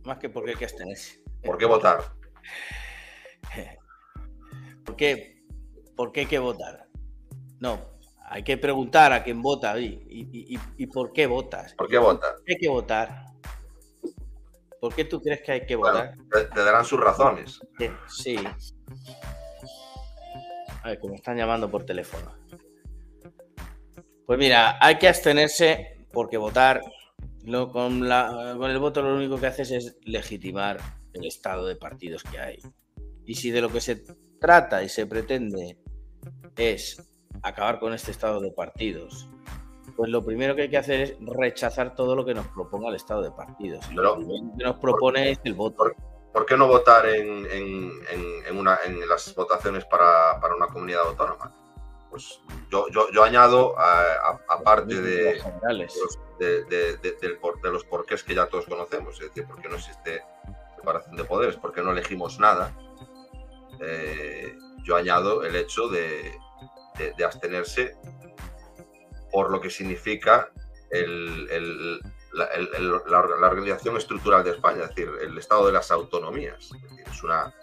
Más que por qué hay que abstenerse. ¿Por qué votar? ¿Por qué, por qué hay que votar? No, hay que preguntar a quién vota y, y- y- y por qué votas. ¿Por qué vota? ¿Por qué hay que votar? ¿Por qué tú crees que hay que votar? Te, te darán sus razones. Sí, Sí. A ver, que me están llamando por teléfono. Pues mira, hay que abstenerse porque votar lo- con, la- con el voto lo único que haces es legitimar el estado de partidos que hay. Y si de lo que se trata y se pretende es acabar con este estado de partidos, pues lo primero que hay que hacer es rechazar todo lo que nos proponga el estado de partidos. Y lo primero que nos propone es el voto. ¿Por qué no votar en, en- en- una, en las votaciones para, para una comunidad autónoma? Pues yo, yo, yo añado, a- a- aparte de, de, de- los porqués que ya todos conocemos, es decir, por qué no existe separación de poderes, por qué no elegimos nada, eh, yo añado el hecho de abstenerse por lo que significa el- el- la, el- la la organización estructural de España, es decir, el estado de las autonomías. Es, es una,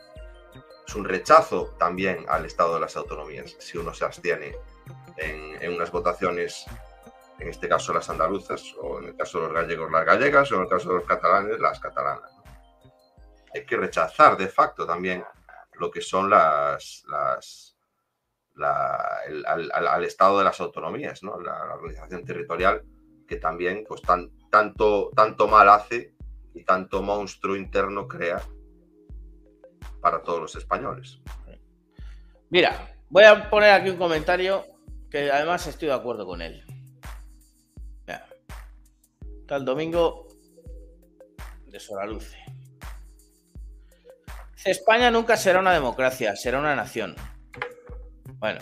es un rechazo también al estado de las autonomías si uno se abstiene en, en unas votaciones, en este caso las andaluzas, o en el caso de los gallegos las gallegas, o en el caso de los catalanes las catalanas. Hay que rechazar de facto también lo que son las, las al, estado de las autonomías, ¿no? la, organización territorial que también pues tan, tanto, tanto mal hace y tanto monstruo interno crea para todos los españoles. Mira, voy a poner aquí un comentario que además estoy de acuerdo con él. Mira, el domingo de Soraluce. Dice, España nunca será una democracia, será una nación. Bueno,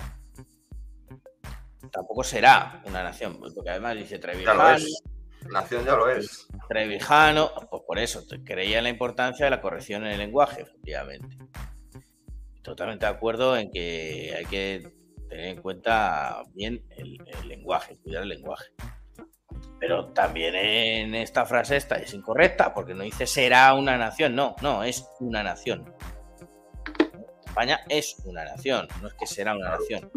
tampoco será una nación, porque además dice Ya lo Trevijano, es. Nación ya lo es. Trevijano, pues por eso, creía en la importancia de la corrección en el lenguaje, efectivamente. Totalmente de acuerdo en que hay que tener en cuenta bien el, el lenguaje, cuidar el lenguaje. Pero también en esta frase esta es incorrecta, porque no dice será una nación, no, no, es una nación. España es una nación, no es que será una nación.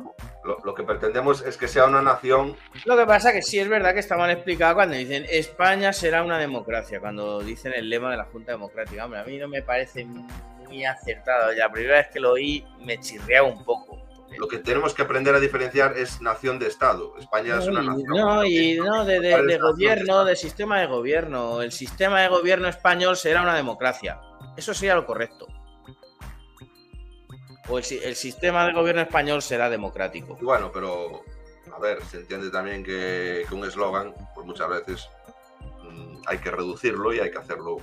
Lo, lo, que pretendemos es que sea una nación. Lo que pasa que sí es verdad que está mal explicado cuando dicen España será una democracia, cuando dicen el lema de la Junta Democrática. Hombre, a mí no me parece muy acertado. La primera vez que lo oí me chirreaba un poco. Lo que tenemos que aprender a diferenciar es nación de Estado. España no, es una nación. No, y no, de, de, de gobierno, de sistema de gobierno. El sistema de gobierno español será una democracia. Eso sería lo correcto. O el, el sistema de gobierno español será democrático. Bueno, pero a ver, se entiende también que, que un eslogan, pues muchas veces mmm, hay que reducirlo y hay que hacerlo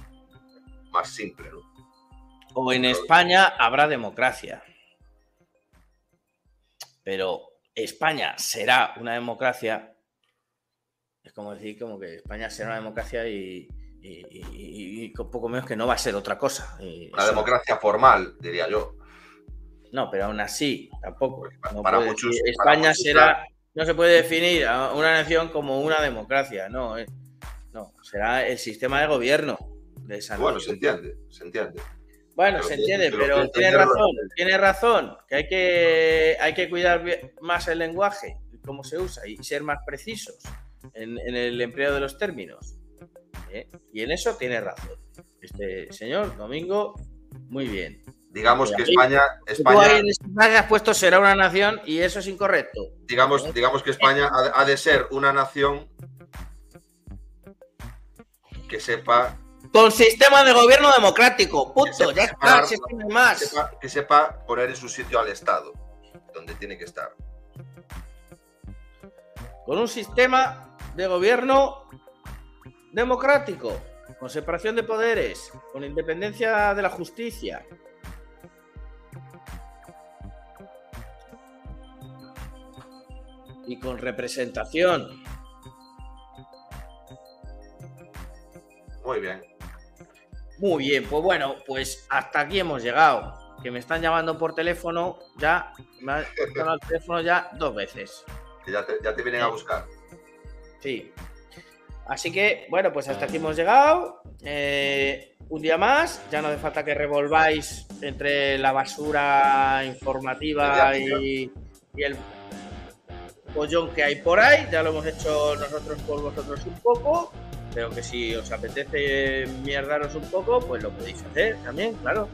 más simple, ¿no? O en España habrá democracia. Pero España será una democracia. Es como decir, como que España será una democracia y, y, y, y poco menos que no va a ser otra cosa. Una democracia formal, diría yo. No, pero aún así, tampoco. No para muchos, decir, España para será. No se puede definir a una nación como una democracia, no. eh, No, será el sistema de gobierno de esa Bueno, nación. se entiende, se entiende. Bueno, Pero se tiene- entiende, pero pero tiene razón, tiene razón, que hay que, hay que cuidar más el lenguaje, cómo se usa, y ser más precisos en, en el empleo de los términos. ¿eh? Y en eso tiene razón. Este señor Domingo, muy bien. Digamos que España, España, en España has puesto será una nación y eso es incorrecto. digamos, digamos que España ha, de ser una nación que sepa, Con sistema de gobierno democrático, punto, ya está, separar- si es que no hay más. que sepa- que sepa poner en su sitio al Estado, donde tiene que estar. con un sistema de gobierno democrático, con separación de poderes, con independencia de la justicia. Y con representación. Muy bien. Muy bien, pues bueno, pues hasta aquí hemos llegado. Que me están llamando por teléfono ya, me han llamado al teléfono ya dos veces. Que ya te, ya te vienen a buscar. Sí. Así que, bueno, pues hasta aquí hemos llegado. Eh, un día más. Ya no hace falta que revolváis entre la basura informativa y, y el pollón que hay por ahí. Ya lo hemos hecho nosotros por vosotros un poco. Pero que si os apetece mierdaros un poco, pues lo podéis hacer también, claro.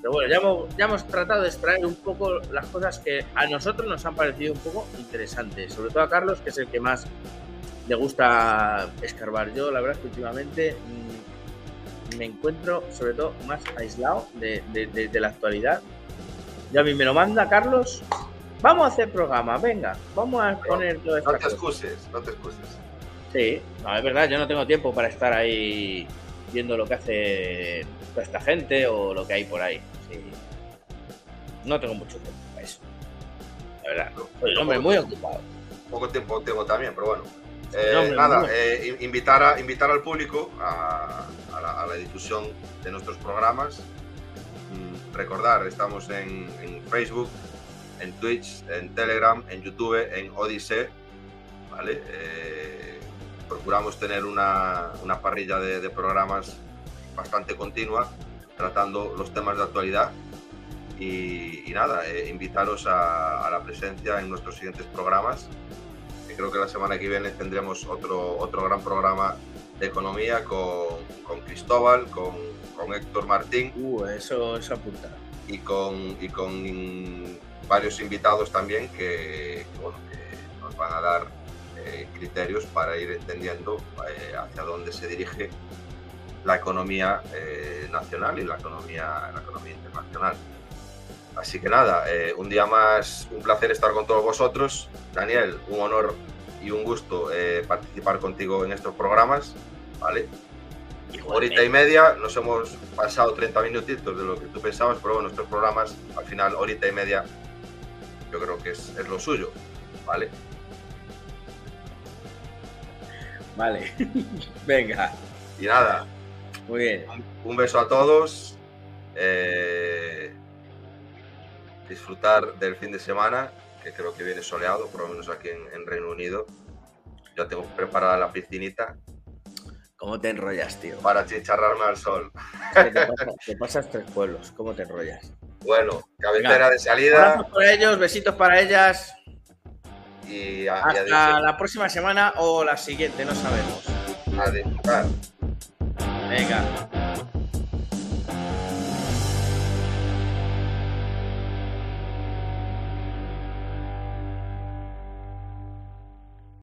Pero bueno, ya hemos, ya hemos tratado de extraer un poco las cosas que a nosotros nos han parecido un poco interesantes. Sobre todo a Carlos, que es el que más le gusta escarbar. Yo, la verdad es que últimamente mm, me encuentro, sobre todo, más aislado de, de- de- de la actualidad. Ya a mí me lo manda Carlos. Vamos a hacer programa, venga, vamos a poner todo esto. No te excuses, no te excuses. Sí, no, es verdad, yo no tengo tiempo para estar ahí viendo lo que hace toda esta gente o lo que hay por ahí. Sí. No tengo mucho tiempo para eso. La verdad, soy un hombre muy ocupado. Poco tiempo tengo también, pero bueno. Eh, nada, eh, in- invitar, a, invitar al público a, a la, a la difusión de nuestros programas. Mm, recordar, estamos en, en Facebook, en Twitch, en Telegram, en YouTube, en Odyssey. ¿vale? Eh, procuramos tener una, una parrilla de, de programas bastante continua, tratando los temas de actualidad. Y, y nada, eh, invitaros a, a la presencia en nuestros siguientes programas. Que creo que la semana que viene tendremos otro, otro gran programa de economía con, con Cristóbal, con, con Héctor Martín. Uh, eso, eso apunta. Y con, y con varios invitados también que, bueno, que nos van a dar eh, criterios para ir entendiendo eh, hacia dónde se dirige la economía eh, nacional y la economía, la economía internacional. Así que nada, eh, un día más, un placer estar con todos vosotros. Daniel, un honor y un gusto eh, participar contigo en estos programas. ¿vale? Horita y media, nos hemos pasado 30 minutitos de lo que tú pensabas, pero bueno, estos programas, al final, horita y media, yo creo que es, es lo suyo. ¿Vale? Vale, venga. Y nada. Muy bien. Un beso a todos. eh, disfrutar del fin de semana, que creo que viene soleado, por lo menos aquí en, en Reino Unido. Ya tengo preparada la piscinita. ¿Cómo te enrollas, tío? Para chicharrarme al sol. Te pasas, te pasas tres pueblos, ¿cómo te enrollas? Bueno, cabecera Venga, de salida. Abrazos para ellos, besitos para ellas. y a, Hasta y a, la próxima semana o la siguiente, no sabemos. a disfrutar. Venga.